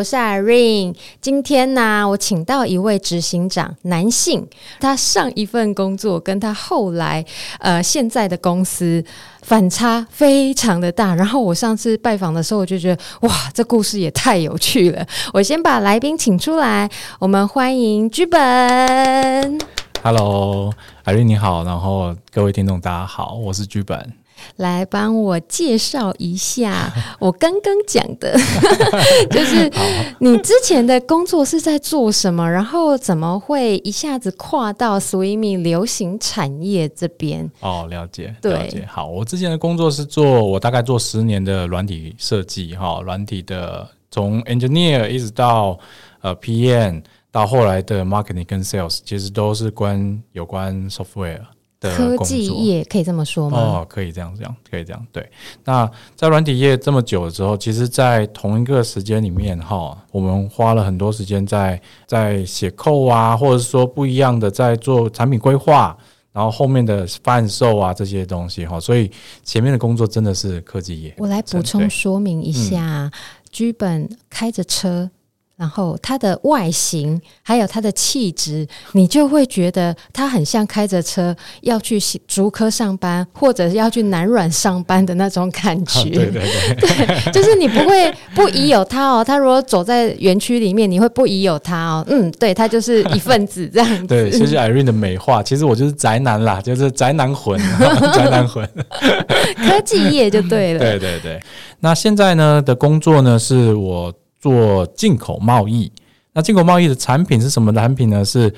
我是 Irene。今天呢，我请到一位执行长，男性，他上一份工作跟他后来呃现在的公司反差非常的大。然后我上次拜访的时候，我就觉得哇，这故事也太有趣了。我先把来宾请出来，我们欢迎剧本。Hello，Irene 你好，然后各位听众大家好，我是剧本。来帮我介绍一下，我刚刚讲的，就是你之前的工作是在做什么？然后怎么会一下子跨到 swimming 流行产业这边？哦，了解，对了解。好，我之前的工作是做，我大概做十年的软体设计，哈，软体的从 engineer 一直到呃 PM，到后来的 marketing 跟 sales，其实都是关有关 software。科技业可以这么说吗？哦，可以这样讲，可以这样。对，那在软体业这么久的时候，其实，在同一个时间里面，哈，我们花了很多时间在在写 code 啊，或者是说不一样的在做产品规划，然后后面的贩售啊这些东西，哈，所以前面的工作真的是科技业。我来补充说明一下，居本开着车。然后他的外形，还有他的气质，你就会觉得他很像开着车要去竹科上班，或者是要去南软上班的那种感觉。对对对，对，就是你不会不疑有他哦。他如果走在园区里面，你会不疑有他哦。嗯，对，他就是一份子这样子。对，谢谢 Irene 的美化。其实我就是宅男啦，就是宅男魂，宅男魂。科技业就对了。对对对。那现在呢的工作呢，是我。做进口贸易，那进口贸易的产品是什么产品呢？是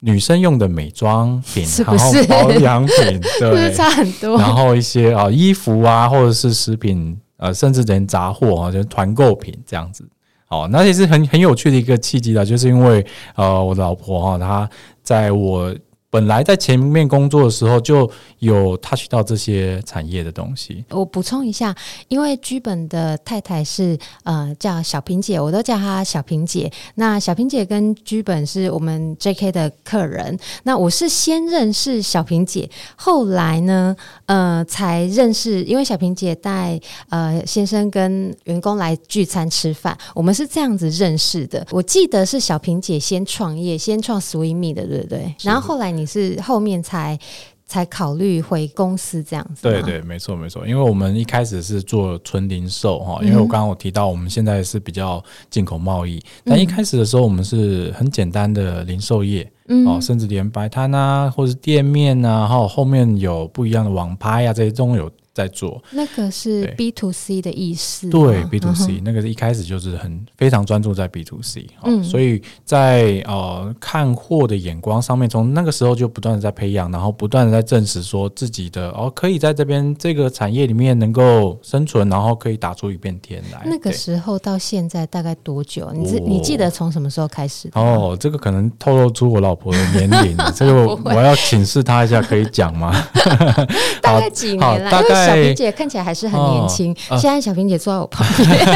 女生用的美妆品，是不是？然后保养品，对，是是差很多。然后一些啊衣服啊，或者是食品，呃，甚至连杂货啊，就是团购品这样子。好，那也是很很有趣的一个契机的，就是因为呃，我的老婆哈，她在我。本来在前面工作的时候就有 touch 到这些产业的东西。我补充一下，因为剧本的太太是呃叫小平姐，我都叫她小平姐。那小平姐跟剧本是我们 JK 的客人。那我是先认识小平姐，后来呢呃才认识，因为小平姐带呃先生跟员工来聚餐吃饭，我们是这样子认识的。我记得是小平姐先创业，先创 Swimmy 的，对不对？然后后来你。你是后面才才考虑回公司这样子？对对，没错没错，因为我们一开始是做纯零售哈，因为我刚刚我提到我们现在是比较进口贸易，但一开始的时候我们是很简单的零售业，哦，甚至连摆摊啊，或者是店面啊，然后后面有不一样的网拍啊，这些都有。在做那个是 B to C 的意思，对 B to C，那个是一开始就是很非常专注在 B to C，嗯，所以在呃看货的眼光上面，从那个时候就不断的在培养，然后不断的在证实说自己的哦可以在这边这个产业里面能够生存，然后可以打出一片天来。那个时候到现在大概多久？你记你记得从什么时候开始？哦，这个可能透露出我老婆的年龄，这个我要请示她一下，可以讲吗？大概几年了？大概。小萍姐看起来还是很年轻，哦，现在小萍姐坐在我旁边。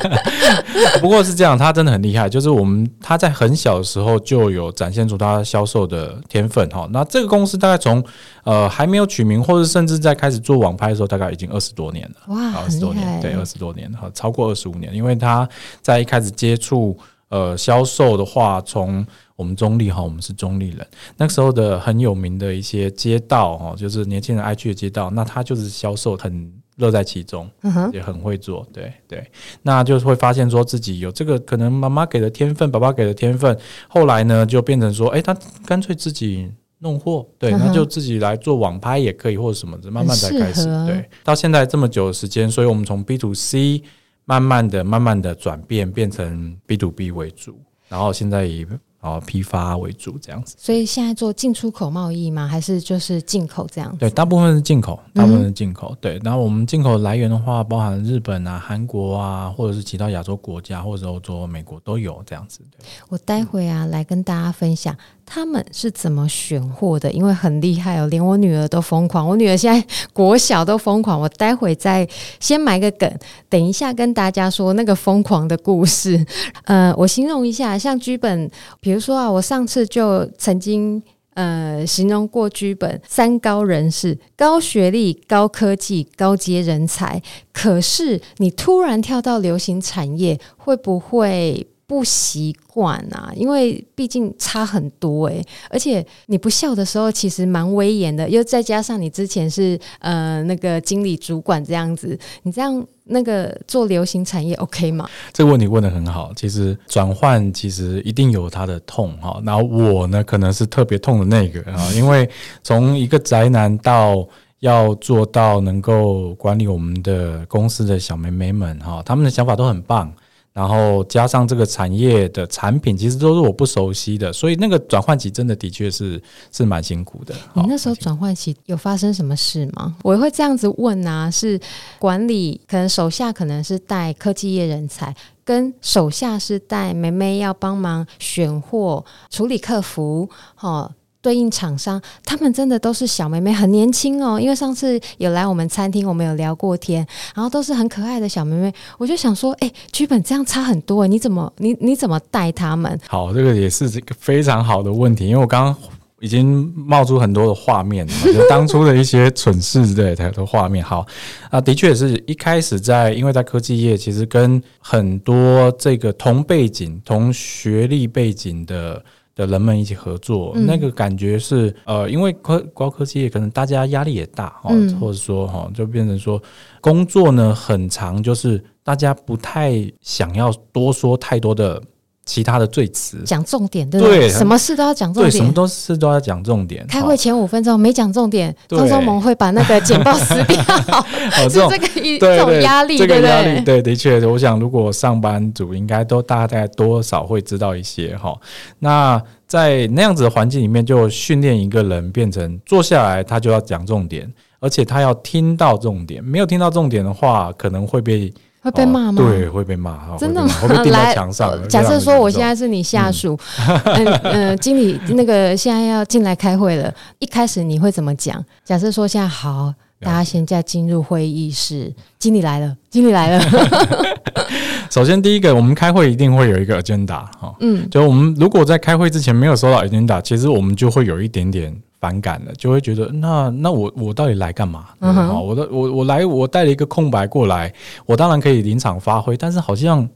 不过是这样，她真的很厉害，就是我们她在很小的时候就有展现出她销售的天分哈。那这个公司大概从呃还没有取名，或者甚至在开始做网拍的时候，大概已经二十多年了。哇，二十多年，对，二十多年哈，超过二十五年。因为她在一开始接触呃销售的话，从我们中立哈，我们是中立人。那个时候的很有名的一些街道哈，就是年轻人爱去的街道，那他就是销售很乐在其中，也很会做。对对，那就会发现说自己有这个可能妈妈给的天分，爸爸给的天分。后来呢，就变成说，哎，他干脆自己弄货，对，那就自己来做网拍也可以，或者什么的，慢慢才开始。对，到现在这么久的时间，所以我们从 B to C 慢慢的、慢慢的转变，变成 B to B 为主，然后现在以。哦，批发为主这样子，所以现在做进出口贸易吗？还是就是进口这样子？对，大部分是进口，大部分是进口。嗯、对，然后我们进口来源的话，包含日本啊、韩国啊，或者是其他亚洲国家，或者欧洲、美国都有这样子。对，我待会啊来跟大家分享他们是怎么选货的，因为很厉害哦，连我女儿都疯狂。我女儿现在国小都疯狂。我待会再先埋个梗，等一下跟大家说那个疯狂的故事。呃，我形容一下，像剧本。比如说啊，我上次就曾经呃形容过剧本三高人士：高学历、高科技、高阶人才。可是你突然跳到流行产业，会不会？不习惯啊，因为毕竟差很多诶、欸，而且你不笑的时候，其实蛮威严的，又再加上你之前是呃那个经理主管这样子，你这样那个做流行产业 OK 吗？这个问题问得很好，其实转换其实一定有它的痛哈，然后我呢可能是特别痛的那个啊，因为从一个宅男到要做到能够管理我们的公司的小妹妹们哈，他们的想法都很棒。然后加上这个产业的产品，其实都是我不熟悉的，所以那个转换期真的的确是是蛮辛苦的。你那时候转换期有发生什么事吗？我会这样子问啊，是管理可能手下可能是带科技业人才，跟手下是带妹妹要帮忙选货、处理客服，哈。对应厂商，他们真的都是小妹妹，很年轻哦。因为上次有来我们餐厅，我们有聊过天，然后都是很可爱的小妹妹。我就想说，哎，剧本这样差很多，你怎么你你怎么带他们？好，这个也是这个非常好的问题，因为我刚刚已经冒出很多的画面，就当初的一些蠢事之类的画面。好啊，的确是一开始在，因为在科技业，其实跟很多这个同背景、同学历背景的。的人们一起合作，嗯、那个感觉是呃，因为科高科技业可能大家压力也大哈，嗯、或者说哈，就变成说工作呢很长，就是大家不太想要多说太多的。其他的最词，讲重点，对不对？什么事都要讲重点，对，什么都事都要讲重点。开会前五分钟没讲重点，张忠谋会把那个简报撕掉。是，这个一这种压力，这个压力，对，的确，我想如果上班族应该都大概多少会知道一些哈。那在那样子的环境里面，就训练一个人变成坐下来他就要讲重点，而且他要听到重点，没有听到重点的话，可能会被。会被骂吗？对，会被骂。真的吗？会被钉在墙上。假设说我现在是你下属，嗯嗯，经理那个现在要进来开会了，一开始你会怎么讲？假设说现在好，大家现在进入会议室，经理来了，经理来了。首先第一个，我们开会一定会有一个 agenda 哈，嗯，就我们如果在开会之前没有收到 agenda，其实我们就会有一点点。反感了，就会觉得那那我我到底来干嘛？嗯哼，我的我我来我带了一个空白过来，我当然可以临场发挥，但是好像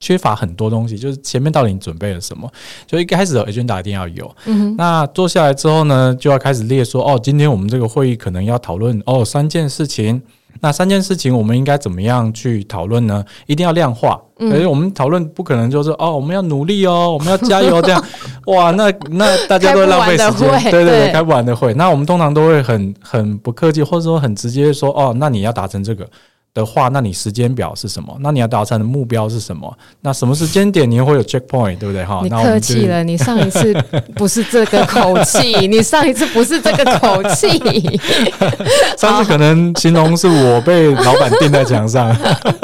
缺乏很多东西。就是前面到底你准备了什么？就一开始的 agenda 一定要有。嗯，那坐下来之后呢，就要开始列说哦，今天我们这个会议可能要讨论哦三件事情。那三件事情我们应该怎么样去讨论呢？一定要量化，而且、嗯、我们讨论不可能就是哦，我们要努力哦，我们要加油这样，哇，那那大家都会浪费时间，对对对，开不完的会。那我们通常都会很很不客气，或者说很直接说哦，那你要达成这个。的话，那你时间表是什么？那你要达成的目标是什么？那什么时间点你会有 checkpoint，对不对？哈，你客气了，你上一次不是这个口气，你上一次不是这个口气，上次可能形容是我被老板钉在墙上。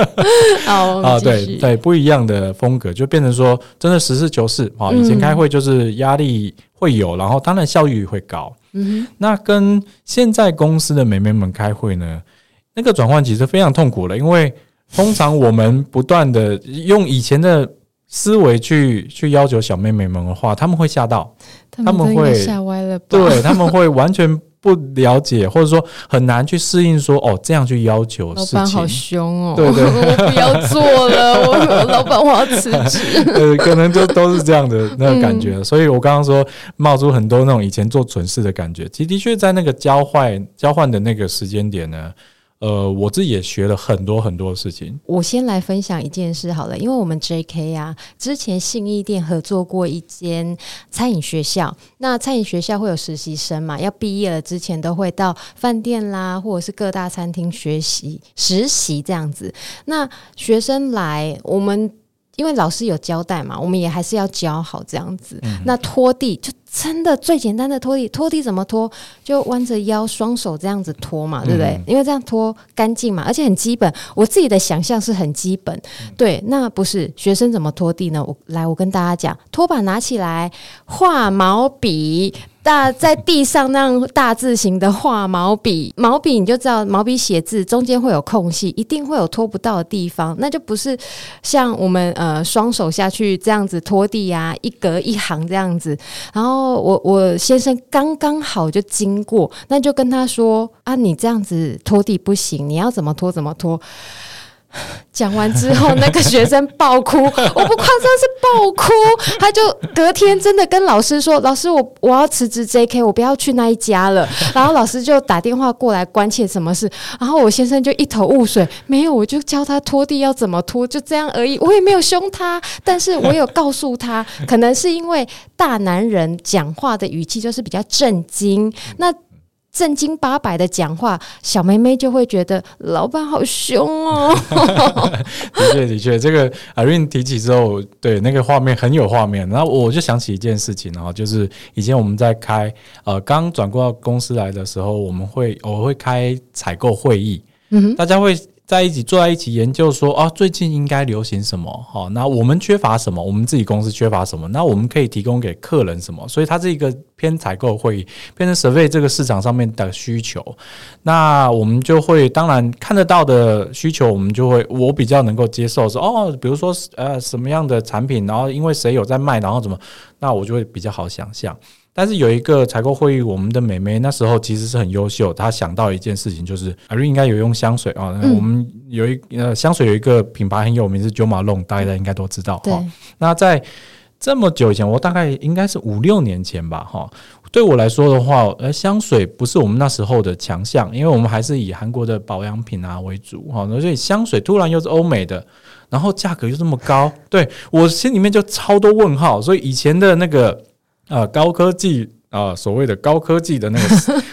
好啊，对对，不一样的风格，就变成说真的实事求是啊。以前开会就是压力会有，然后当然效率会高。嗯哼，那跟现在公司的美眉们开会呢？那个转换其实非常痛苦了，因为通常我们不断的用以前的思维去去要求小妹妹们的话，他们会吓到，他们会吓歪了，对，他们会完全不了解，或者说很难去适应说，说哦这样去要求事情，老板好凶哦，对对，对，我不要做了，我老板我要辞职，呃，可能就都是这样的那个感觉，嗯、所以我刚刚说冒出很多那种以前做蠢事的感觉，其实的确在那个交换交换的那个时间点呢。呃，我自己也学了很多很多事情。我先来分享一件事好了，因为我们 JK 啊，之前信义店合作过一间餐饮学校。那餐饮学校会有实习生嘛？要毕业了之前都会到饭店啦，或者是各大餐厅学习实习这样子。那学生来，我们因为老师有交代嘛，我们也还是要教好这样子。嗯、那拖地就。真的最简单的拖地，拖地怎么拖？就弯着腰，双手这样子拖嘛，对不对？嗯、因为这样拖干净嘛，而且很基本。我自己的想象是很基本，嗯、对。那不是学生怎么拖地呢？我来，我跟大家讲，拖把拿起来，画毛笔。大在地上那样大字型的画毛笔，毛笔你就知道毛笔写字中间会有空隙，一定会有拖不到的地方，那就不是像我们呃双手下去这样子拖地啊，一格一行这样子，然后我我先生刚刚好就经过，那就跟他说啊，你这样子拖地不行，你要怎么拖怎么拖。讲完之后，那个学生爆哭，我不夸张是爆哭，他就隔天真的跟老师说：“老师，我我要辞职 JK，我不要去那一家了。”然后老师就打电话过来关切什么事，然后我先生就一头雾水，没有，我就教他拖地要怎么拖，就这样而已，我也没有凶他，但是我有告诉他，可能是因为大男人讲话的语气就是比较震惊，那。正经八百的讲话，小妹妹就会觉得老板好凶哦。的确，的确，这个 Irene 提起之后，对那个画面很有画面。然后我就想起一件事情，然后就是以前我们在开呃刚转过到公司来的时候，我们会我会开采购会议，嗯哼，大家会。在一起坐在一起研究说啊，最近应该流行什么？好，那我们缺乏什么？我们自己公司缺乏什么？那我们可以提供给客人什么？所以它是一个偏采购会议，变成 survey 这个市场上面的需求。那我们就会当然看得到的需求，我们就会我比较能够接受说哦，比如说呃什么样的产品，然后因为谁有在卖，然后怎么，那我就会比较好想象。但是有一个采购会议，我们的美眉那时候其实是很优秀，她想到一件事情，就是 Irene 应该有用香水啊。我们有一呃香水有一个品牌很有名是 Jo Malone，大家应该都知道哈。那在这么久以前，我大概应该是五六年前吧哈。对我来说的话，呃，香水不是我们那时候的强项，因为我们还是以韩国的保养品啊为主哈。所以香水突然又是欧美的，然后价格又这么高，对我心里面就超多问号。所以以前的那个。啊，高科技啊，所谓的高科技的那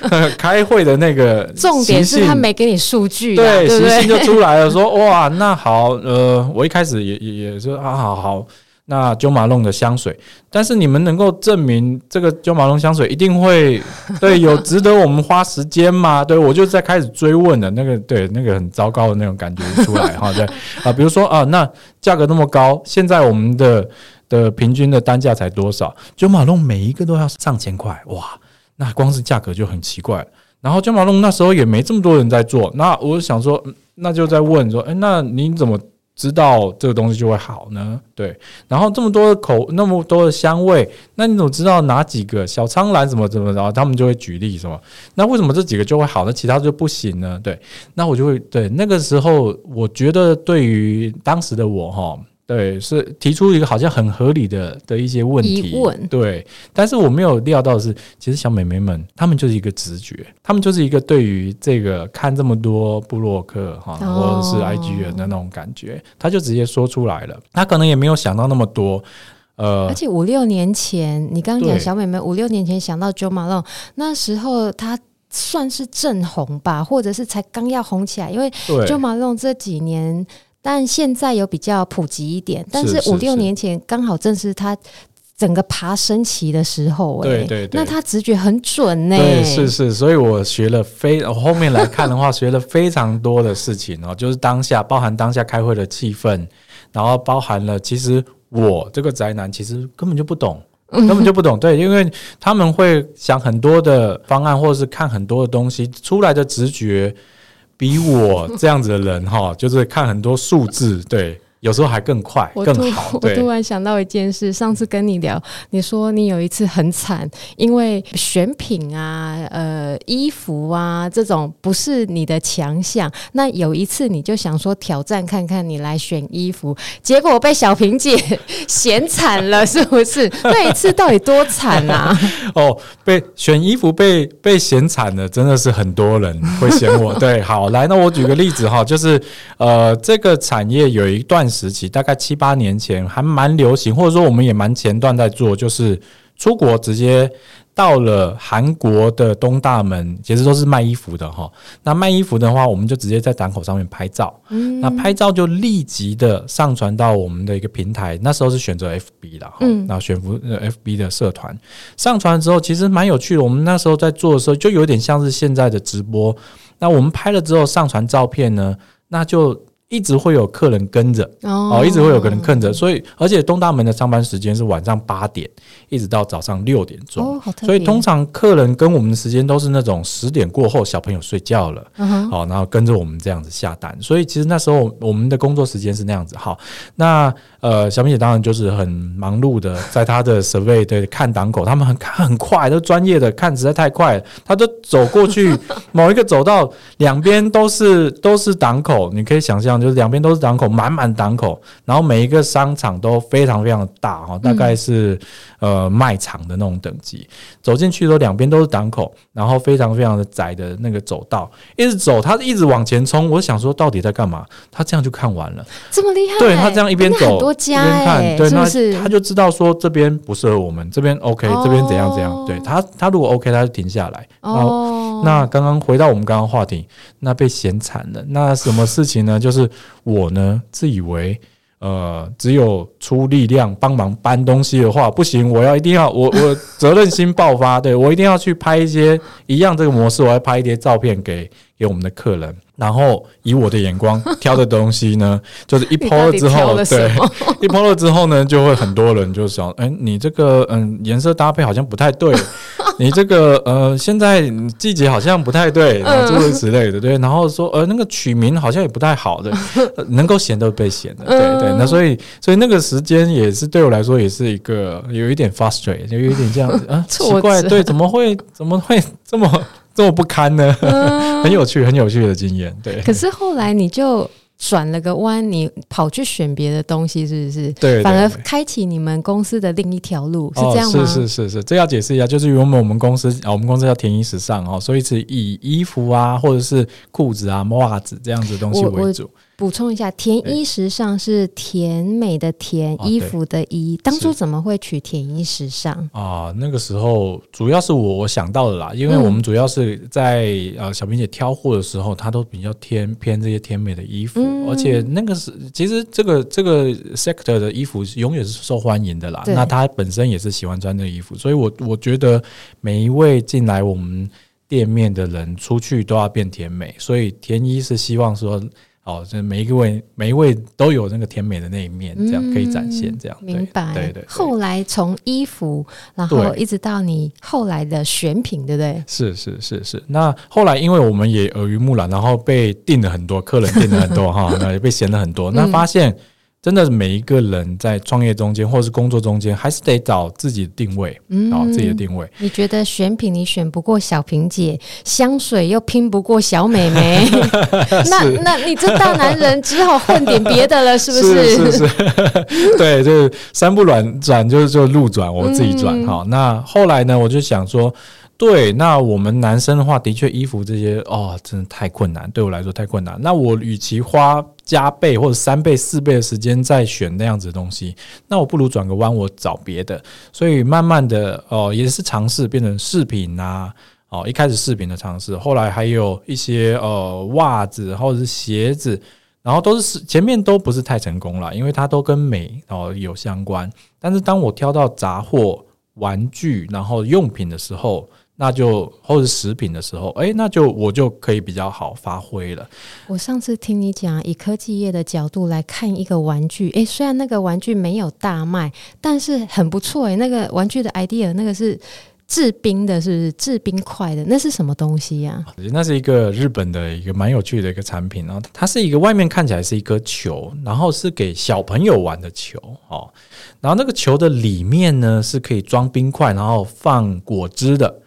个 开会的那个，重点是他没给你数据，对，习性就出来了，说 哇，那好，呃，我一开始也也也说啊，好好，那 Jo Malone 的香水，但是你们能够证明这个 Jo Malone 香水一定会对有值得我们花时间吗？对，我就在开始追问了那个，对，那个很糟糕的那种感觉出来哈，对啊，比如说啊，那价格那么高，现在我们的。的平均的单价才多少九马笼每一个都要上千块，哇！那光是价格就很奇怪。然后九马笼那时候也没这么多人在做，那我想说，那就在问说，诶，那你怎么知道这个东西就会好呢？对。然后这么多的口，那么多的香味，那你怎么知道哪几个小苍兰怎么怎么着？他们就会举例什么？那为什么这几个就会好，那其他就不行呢？对。那我就会对那个时候，我觉得对于当时的我哈。对，是提出一个好像很合理的的一些问题，疑问。对，但是我没有料到的是，其实小美眉们她们就是一个直觉，她们就是一个对于这个看这么多布洛克哈，或者是 IG 人的那种感觉，她就直接说出来了。她可能也没有想到那么多，呃，而且五六年前，你刚刚讲小美眉五六年前想到 Jo Malone，那时候她算是正红吧，或者是才刚要红起来，因为 Jo Malone 这几年。但现在有比较普及一点，但是五六年前刚好正是他整个爬升期的时候，欸，对对对，那他直觉很准呢，欸，对，是是，所以我学了非，我后面来看的话，学了非常多的事情哦，就是当下包含当下开会的气氛，然后包含了其实我这个宅男其实根本就不懂，根本就不懂，对，因为他们会想很多的方案，或者是看很多的东西出来的直觉。比我这样子的人哈，就是看很多数字，对。有时候还更快更好。我突然想到一件事，上次跟你聊，你说你有一次很惨，因为选品啊、呃衣服啊这种不是你的强项。那有一次你就想说挑战看看，你来选衣服，结果被小平姐 嫌惨了，是不是？那一次到底多惨啊？哦，被选衣服被被嫌惨了，真的是很多人会嫌我。对，好，来，那我举个例子哈，就是呃这个产业有一段。时期大概七八年前还蛮流行，或者说我们也蛮前段在做，就是出国直接到了韩国的东大门，其实都是卖衣服的哈。那卖衣服的话，我们就直接在档口上面拍照，嗯，那拍照就立即的上传到我们的一个平台。那时候是选择 FB 的，嗯，那选服 FB 的社团上传之后，其实蛮有趣的。我们那时候在做的时候，就有点像是现在的直播。那我们拍了之后上传照片呢，那就。一直会有客人跟着哦，一直会有客人跟着，所以而且东大门的上班时间是晚上八点一直到早上六点钟，哦。所以通常客人跟我们的时间都是那种十点过后，小朋友睡觉了，好，然后跟着我们这样子下单。所以其实那时候我们的工作时间是那样子。好，那呃，小明姐当然就是很忙碌的，在她的 survey 对看档口，他们很看很快，都专业的看实在太快了，他都走过去 某一个走道，两边都是都是档口，你可以想象。就是两边都是档口，满满档口，然后每一个商场都非常非常的大哈，大概是呃卖场的那种等级。走进去的时候，两边都是档口，然后非常非常的窄的那个走道，一直走，他一直往前冲。我想说，到底在干嘛？他这样就看完了，这么厉害？对，他这样一边走多家一边看，对，是是？那他就知道说这边不适合我们，这边 OK，这边怎样怎样。对他，他如果 OK，他就停下来。哦。那刚刚回到我们刚刚话题，那被嫌惨了。那什么事情呢？就是我呢自以为呃只有出力量帮忙搬东西的话不行，我要一定要我 我责任心爆发，对，我一定要去拍一些一样这个模式，我要拍一些照片给给我们的客人。然后以我的眼光挑的东西呢，就是一 po 了之后，对，一 po 了之后呢，就会很多人就想，哎，你这个嗯颜色搭配好像不太对，你这个呃现在季节好像不太对，诸如此类的，对，然后说呃那个取名好像也不太好的，能够闲都被嫌的，对对，那所以所以那个时间也是对我来说也是一个有一点 frustrate，就有一点这样子啊奇怪，对，怎么会怎么会这么。这么不堪呢？很有趣，很有趣的经验。对，可是后来你就转了个弯，你跑去选别的东西，是不是？对，反而开启你们公司的另一条路，是这样吗？哦、是是是是，这要解释一下，就是原本我们公司啊，我们公司叫田一时尚哦，所以是以衣服啊，或者是裤子啊、袜子这样子的东西为主。补充一下，田一时尚是甜美的甜，衣服的衣。当初怎么会取田一时尚啊？那个时候主要是我我想到的啦，因为我们主要是在呃小冰姐挑货的时候，她都比较偏偏这些甜美的衣服，而且那个是其实这个这个 sector 的衣服永远是受欢迎的啦。那她本身也是喜欢穿这个衣服，所以我我觉得每一位进来我们店面的人出去都要变甜美，所以田一是希望说。哦，这每一位每一位都有那个甜美的那一面，这样可以展现，这样、嗯、明白。对对，对。后来从衣服，然后一直到你后来的选品，对不对？是是是是。那后来因为我们也耳濡目染，然后被订了很多客人订了很多哈，那也被嫌了很多，那发现。真的是每一个人在创业中间，或者是工作中间，还是得找自己的定位，嗯，找自己的定位。你觉得选品你选不过小萍姐，香水又拼不过小美眉，那那你这大男人只好混点别的了，是不是？是 是是，对，就是山不转转，就是就路转，我自己转。好，那后来呢，我就想说。对，那我们男生的话，的确衣服这些哦，真的太困难，对我来说太困难。那我与其花加倍或者三倍、四倍的时间在选那样子的东西，那我不如转个弯，我找别的。所以慢慢的哦，也是尝试变成饰品啊，哦，一开始饰品的尝试，后来还有一些呃袜子或者是鞋子，然后都是前面都不是太成功了，因为它都跟美哦有相关。但是当我挑到杂货、玩具，然后用品的时候，那就或者是食品的时候，哎，那就我就可以比较好发挥了。我上次听你讲，以科技业的角度来看一个玩具，哎，虽然那个玩具没有大卖，但是很不错哎。那个玩具的 idea，那个是制冰的，是不是制冰块的？那是什么东西呀？那是一个日本的一个蛮有趣的一个产品，然后它是一个外面看起来是一颗球，然后是给小朋友玩的球哦。然后那个球的里面呢是可以装冰块，然后放果汁的。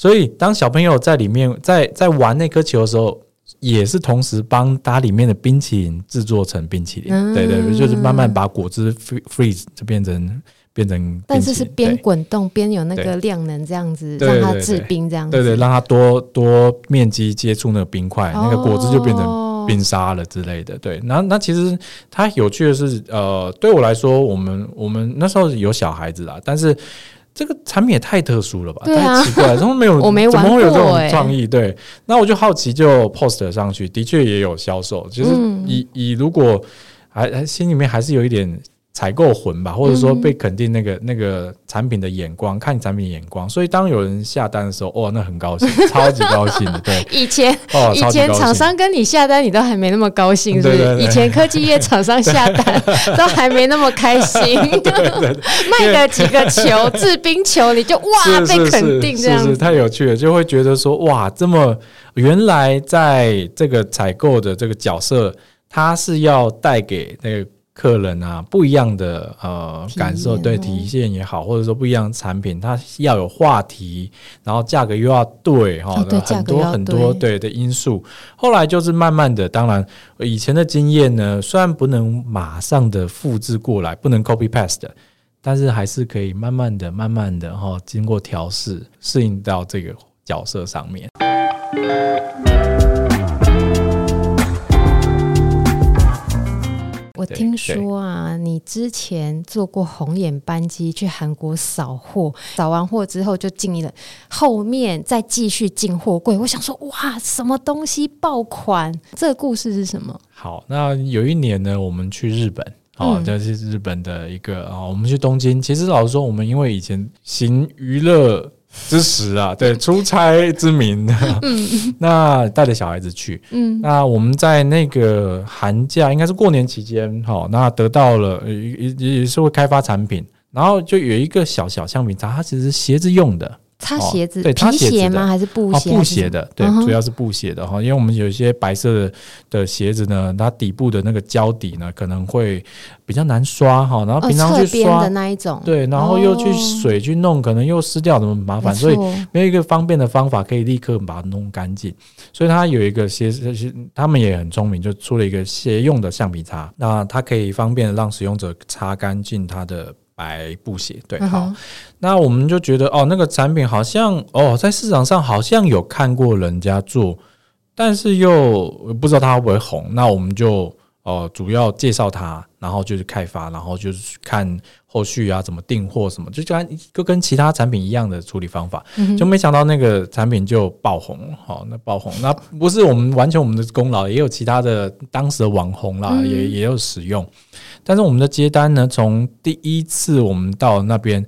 所以，当小朋友在里面在在玩那颗球的时候，也是同时帮它里面的冰淇淋制作成冰淇淋。嗯、对对对，就是慢慢把果汁 freeze 就变成变成，但是是边滚动边有那个量能这样子，让它制冰这样子。对对，让它多多面积接触那个冰块，那个果汁就变成冰沙了之类的。对，那那其实它有趣的是，呃，对我来说，我们我们那时候有小孩子啦，但是。这个产品也太特殊了吧，啊、太奇怪了，怎么没有？我没玩过，怎么会有这种创意？对，那我就好奇，就 post 上去，的确也有销售。就是以、嗯、以如果还还心里面还是有一点采购魂吧，或者说被肯定那个、嗯、那个产品的眼光，看产品的眼光，所以当有人下单的时候，哇，那很高兴，超级高兴的。对，以前哦，以前厂商跟你下单，你都还没那么高兴，是不是？以前科技业厂商下单都还没那么开心，卖个几个球，制冰球，你就哇被肯定，这样子。太有趣了，就会觉得说哇，这么原来在这个采购的这个角色，他是要带给那个。客人啊，不一样的呃感受，对体现也好，或者说不一样的产品，它要有话题，然后价格又要对哈，哦、很多很多对的因素。后来就是慢慢的，当然以前的经验呢，虽然不能马上的复制过来，不能 copy paste，但是还是可以慢慢的、慢慢的哈，经过调试，适应到这个角色上面。我听说啊，你之前做过红眼班机去韩国扫货，扫完货之后就进了，后面再继续进货柜。我想说，哇，什么东西爆款？这个故事是什么？好，那有一年呢，我们去日本，哦，这是日本的一个啊，我们去东京。其实老实说，我们因为以前行娱乐。之时啊，对，出差之名，嗯，那带着小孩子去，嗯，那我们在那个寒假，应该是过年期间，哈，那得到了也也是会开发产品，然后就有一个小小橡皮擦，它其实是鞋子用的。擦鞋子，对，皮鞋吗？还是布鞋？布鞋的，对，主要是布鞋的哈。因为我们有一些白色的鞋子呢，它底部的那个胶底呢，可能会比较难刷哈。然后平常去刷的那一种，对，然后又去水去弄，可能又湿掉，怎么麻烦？所以没有一个方便的方法可以立刻把它弄干净。所以它有一个鞋子，他们也很聪明，就出了一个鞋用的橡皮擦，那它可以方便让使用者擦干净它的。白布鞋，对，好，嗯、那我们就觉得哦，那个产品好像哦，在市场上好像有看过人家做，但是又不知道它会不会红，那我们就哦、呃，主要介绍它，然后就是开发，然后就是看后续啊，怎么订货什么，就跟就跟其他产品一样的处理方法，嗯、就没想到那个产品就爆红，好、哦，那爆红，那不是我们完全我们的功劳，也有其他的当时的网红啦，嗯、也也有使用。但是我们的接单呢，从第一次我们到那边，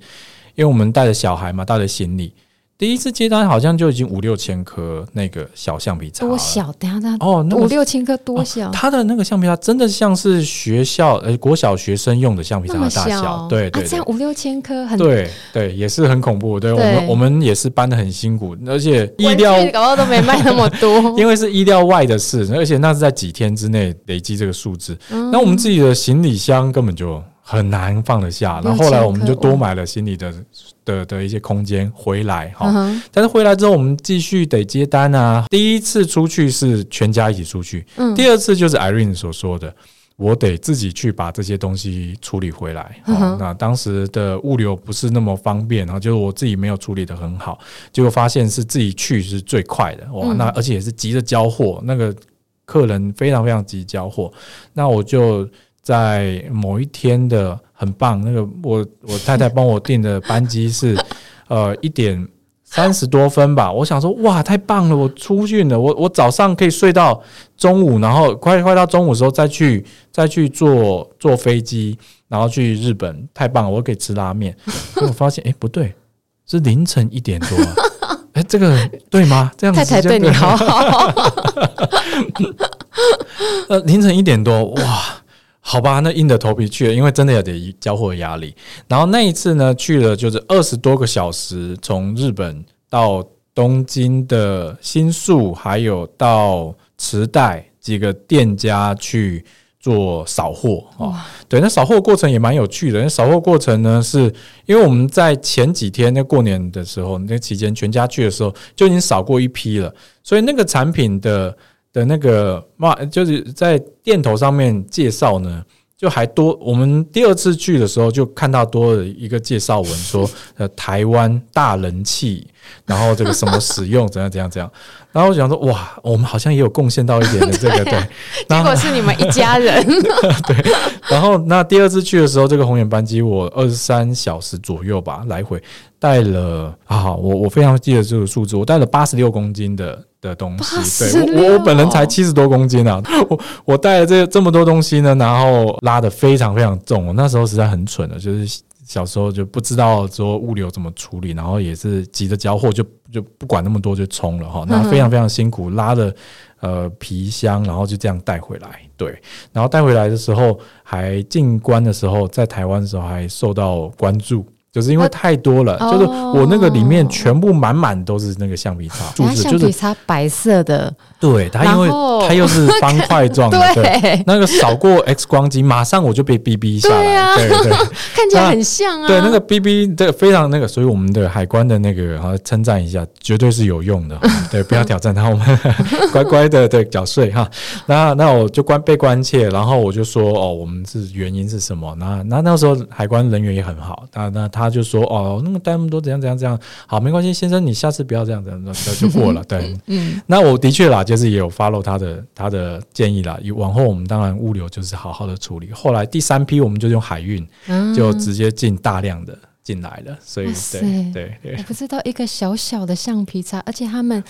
因为我们带着小孩嘛，带着行李。第一次接单好像就已经五六千颗那个小橡皮擦，多小？等下等下哦，五六千颗多小？它的那个橡皮擦真的像是学校呃国小学生用的橡皮擦的大小，对对，这样五六千颗很对对，也是很恐怖。对我们我们也是搬的很辛苦，而且意料搞到都没卖那么多，因为是意料外的事，而且那是在几天之内累积这个数字。那我们自己的行李箱根本就。很难放得下，然后后来我们就多买了行李的的的一些空间回来哈。嗯、但是回来之后，我们继续得接单啊。第一次出去是全家一起出去，嗯、第二次就是 Irene 所说的，我得自己去把这些东西处理回来。嗯、那当时的物流不是那么方便，然后就是我自己没有处理得很好，结果发现是自己去是最快的哇。那而且也是急着交货，那个客人非常非常急交货，那我就。在某一天的很棒，那个我我太太帮我订的班机是，呃一点三十多分吧。我想说哇太棒了，我出去了，我我早上可以睡到中午，然后快快到中午的时候再去再去坐坐飞机，然后去日本，太棒了，我可以吃拉面。我发现哎、欸、不对，是凌晨一点多，哎、欸、这个对吗？这样子太太对你好好，呃凌晨一点多哇。好吧，那硬着头皮去了，因为真的有点交货压力。然后那一次呢，去了就是二十多个小时，从日本到东京的新宿，还有到池袋几个店家去做扫货啊。对，那扫货过程也蛮有趣的。那扫货过程呢，是因为我们在前几天那过年的时候，那期间全家去的时候就已经扫过一批了，所以那个产品的。的那个嘛，就是在店头上面介绍呢，就还多。我们第二次去的时候，就看到多了一个介绍文，说 呃台湾大人气，然后这个什么使用 怎样怎样怎样。然后我想说，哇，我们好像也有贡献到一点的 这个对。结果是你们一家人。对。然后那第二次去的时候，这个红眼班机我二十三小时左右吧来回带了啊，我我非常记得这个数字，我带了八十六公斤的。的东西。对，我我本人才七十多公斤啊，我我带了这这么多东西呢，然后拉的非常非常重。我那时候实在很蠢的，就是小时候就不知道说物流怎么处理，然后也是急着交货，就就不管那么多就冲了哈。那非常非常辛苦，拉的呃皮箱，然后就这样带回来。对，然后带回来的时候，还进关的时候，在台湾的时候还受到关注。就是因为太多了，就是我那个里面全部满满都是那个橡皮擦，柱子就是橡皮擦白色的，对，它因为它又是方 块状的，对，那个扫过 X 光机，马上我就被 BB 下来，对对，看起来很像啊，对，那个 BB 这个非常那个，所以我们的海关的那个啊称赞一下，绝对是有用的，对，不要挑战他，我们 乖乖的对缴税哈，那那我就关被关切，然后我就说哦，我们是原因是什么？那那那时候海关人员也很好，那那他。他就说哦，那么带那么多怎样怎样怎样，好，没关系，先生，你下次不要这样这样，那就过了。对，嗯，那我的确啦，就是也有 follow 他的他的建议啦。往后我们当然物流就是好好的处理。后来第三批我们就用海运，就直接进大量的进来了。所以对对对，我不知道一个小小的橡皮擦，而且他们。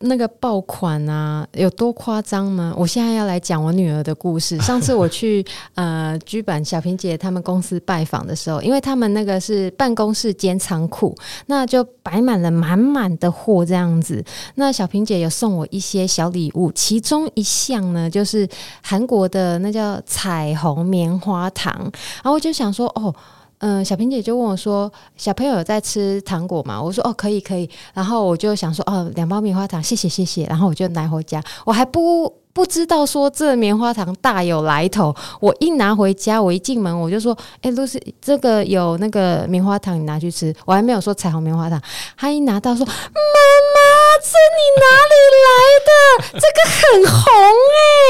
那个爆款啊，有多夸张吗？我现在要来讲我女儿的故事。上次我去呃居版小平姐他们公司拜访的时候，因为他们那个是办公室兼仓库，那就摆满了满满的货这样子。那小平姐有送我一些小礼物，其中一项呢就是韩国的那叫彩虹棉花糖，然后我就想说哦。嗯，小平姐就问我说：“小朋友有在吃糖果吗？”我说：“哦，可以，可以。”然后我就想说：“哦，两包棉花糖，谢谢，谢谢。”然后我就拿回家，我还不不知道说这棉花糖大有来头。我一拿回家，我一进门我就说：“哎，露丝，这个有那个棉花糖，你拿去吃。”我还没有说彩虹棉花糖，他一拿到说：“妈妈。”是你哪里来的？这个很红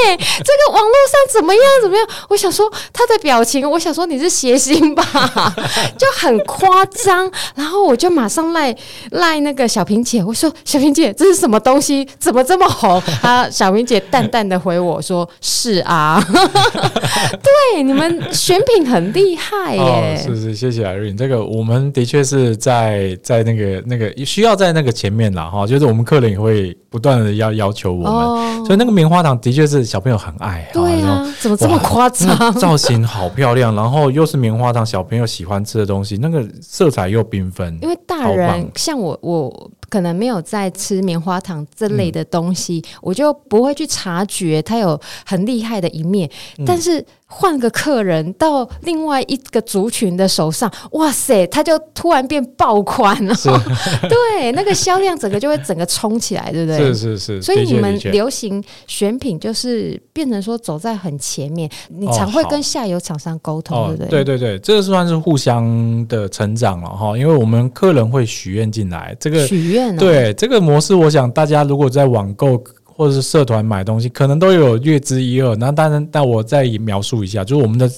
哎、欸，这个网络上怎么样？怎么样？我想说他的表情，我想说你是谐星吧，就很夸张。然后我就马上赖赖那个小平姐，我说小平姐，这是什么东西？怎么这么红？啊，小平姐淡淡的回我说：“是啊，对，你们选品很厉害耶、欸。哦”是是，谢谢 Irene。这个我们的确是在在那个那个需要在那个前面了哈，就是我们。我们客人也会不断的要要求我们，哦、所以那个棉花糖的确是小朋友很爱。对啊，怎么这么夸张？造型好漂亮，然后又是棉花糖，小朋友喜欢吃的东西，那个色彩又缤纷。因为大人像我，我可能没有在吃棉花糖这类的东西，嗯、我就不会去察觉它有很厉害的一面，嗯、但是。换个客人到另外一个族群的手上，哇塞，他就突然变爆款了。对，那个销量整个就会整个冲起来，对不对？是是是。所以你们流行选品就是变成说走在很前面，你常会跟下游厂商沟通，对不对？对对对，这个算是互相的成长了哈，因为我们客人会许愿进来，这个许愿，对这个模式，我想大家如果在网购。或者是社团买东西，可能都有略知一二。那当然，但我再描述一下，就是我们的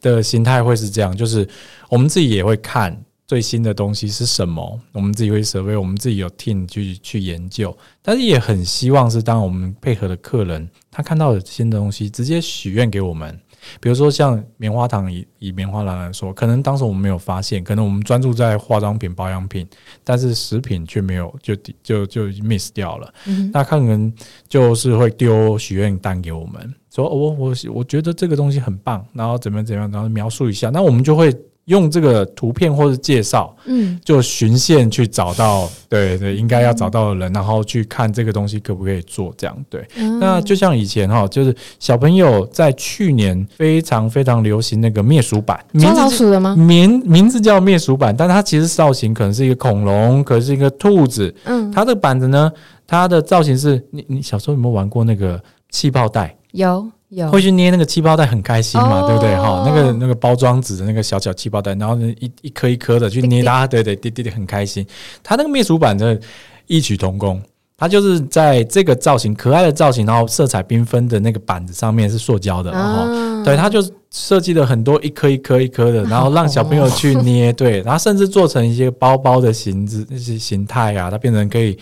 的形态会是这样，就是我们自己也会看最新的东西是什么，我们自己会 survey，我们自己有 team 去去研究，但是也很希望是当我们配合的客人，他看到的新的东西，直接许愿给我们。比如说像棉花糖，以以棉花糖来说，可能当时我们没有发现，可能我们专注在化妆品、保养品，但是食品却没有，就就就 miss 掉了。嗯、那客人就是会丢许愿单给我们，说我我我觉得这个东西很棒，然后怎么怎么样，然后描述一下，那我们就会。用这个图片或者介绍，嗯，就循线去找到，对对，应该要找到的人，然后去看这个东西可不可以做这样，对。嗯、那就像以前哈，就是小朋友在去年非常非常流行那个灭鼠板，抓老鼠的吗？名名字叫灭鼠板，但它其实造型可能是一个恐龙，可是一个兔子，嗯，它的板子呢，它的造型是你你小时候有没有玩过那个气泡袋？有。有会去捏那个气泡袋，很开心嘛，哦、对不对？哈，那个那个包装纸的那个小小气泡袋，然后一一颗一颗的去捏它，对对滴滴滴，很开心。它那个灭鼠板的异曲同工，它就是在这个造型可爱的造型，然后色彩缤纷的那个板子上面是塑胶的，然后、哦、对，它就设计了很多一颗一颗一颗的，然后让小朋友去捏，对，然后甚至做成一些包包的形子那些形态啊，它变成可以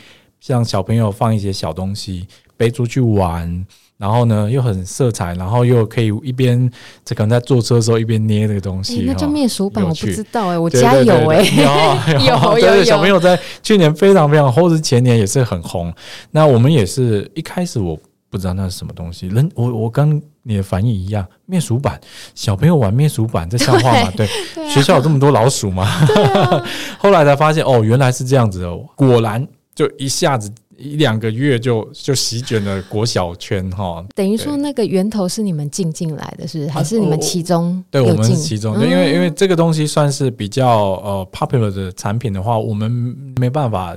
让小朋友放一些小东西背出去玩。然后呢又很色彩，然后又可以一边这可能在坐车的时候一边捏这个东西，欸、那叫灭鼠板，我不知道哎、欸，我家有哎、欸，有有 有，小朋友在去年非常非常，或者前年也是很红。那我们也是一开始我不知道那是什么东西，人我我跟你的反应一样，灭鼠板，小朋友玩灭鼠板，这像话吗？对，学校有这么多老鼠吗？啊、后来才发现哦，原来是这样子哦，果然就一下子。一两个月就就席卷了国小圈哈，等于说那个源头是你们进进来的，是不是？还是你们其中、啊？对，我们是其中，嗯、因为因为这个东西算是比较呃 popular 的产品的话，我们没办法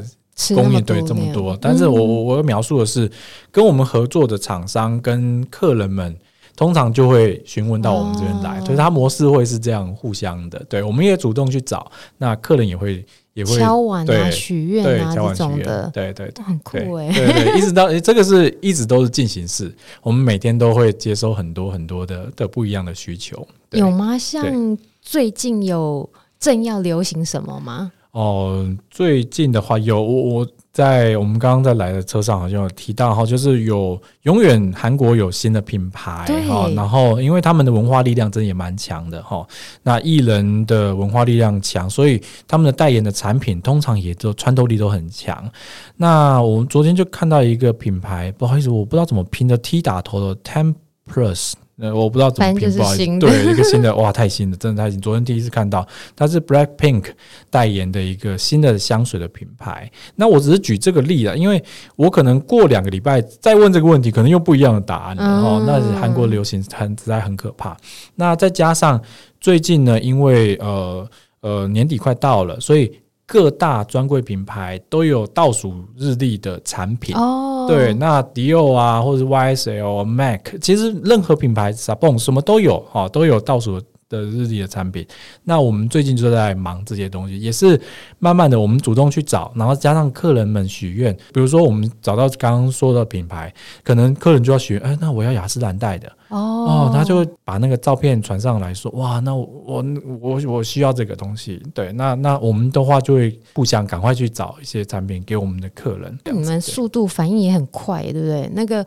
供应对这么多。但是我我我要描述的是，跟我们合作的厂商跟客人们，通常就会询问到我们这边来，哦、所以它模式会是这样互相的。对，我们也主动去找，那客人也会。也会敲碗啊、许愿啊这种的，对对对，很酷哎、欸！对，一直到这个是一直都是进行式，我们每天都会接收很多很多的的不一样的需求。有吗？像最近有正要流行什么吗？哦，最近的话有我我。在我们刚刚在来的车上，好像有提到哈，就是有永远韩国有新的品牌哈，然后因为他们的文化力量真的也蛮强的哈，那艺人的文化力量强，所以他们的代言的产品通常也都穿透力都很强。那我们昨天就看到一个品牌，不好意思，我不知道怎么拼的，T 打头的 Ten Plus。呃，我不知道怎么拼，不好意思，对，一个新的，哇，太新了，真的太新。昨天第一次看到，它是 Black Pink 代言的一个新的香水的品牌。那我只是举这个例了，因为我可能过两个礼拜再问这个问题，可能又不一样的答案了。哦，那韩国流行很实在很可怕。那再加上最近呢，因为呃呃年底快到了，所以。各大专柜品牌都有倒数日历的产品哦，对，那迪奥啊，或者是 YSL、MAC，其实任何品牌 Sabon 什么都有哈，都有倒数的日历的产品。那我们最近就在忙这些东西，也是慢慢的我们主动去找，然后加上客人们许愿，比如说我们找到刚刚说的品牌，可能客人就要许愿，哎，那我要雅诗兰黛的。哦，他就会把那个照片传上来说，哇，那我我我我需要这个东西，对，那那我们的话就会互相赶快去找一些产品给我们的客人。你们速度反应也很快，对不对？那个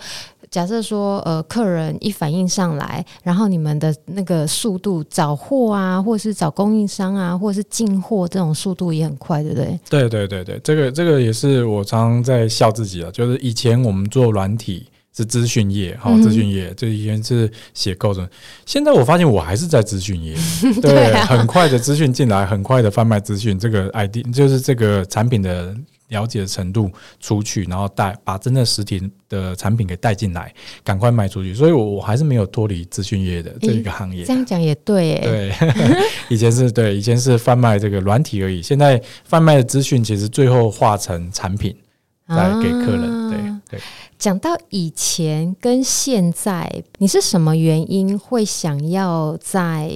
假设说，呃，客人一反应上来，然后你们的那个速度找货啊，或者是找供应商啊，或者是进货这种速度也很快，对不对？对对对对，这个这个也是我常常在笑自己啊，就是以前我们做软体。是资讯业，哈，资讯业，这以前是写构成。现在我发现我还是在资讯业，对，很快的资讯进来，很快的贩卖资讯，这个 ID 就是这个产品的了解的程度出去，然后带把真的实体的产品给带进来，赶快卖出去。所以，我我还是没有脱离资讯业的这一个行业。欸、这样讲也对、欸，对，以前是对，以前是贩卖这个软体而已。现在贩卖的资讯其实最后化成产品来给客人，啊、对对。讲到以前跟现在，你是什么原因会想要再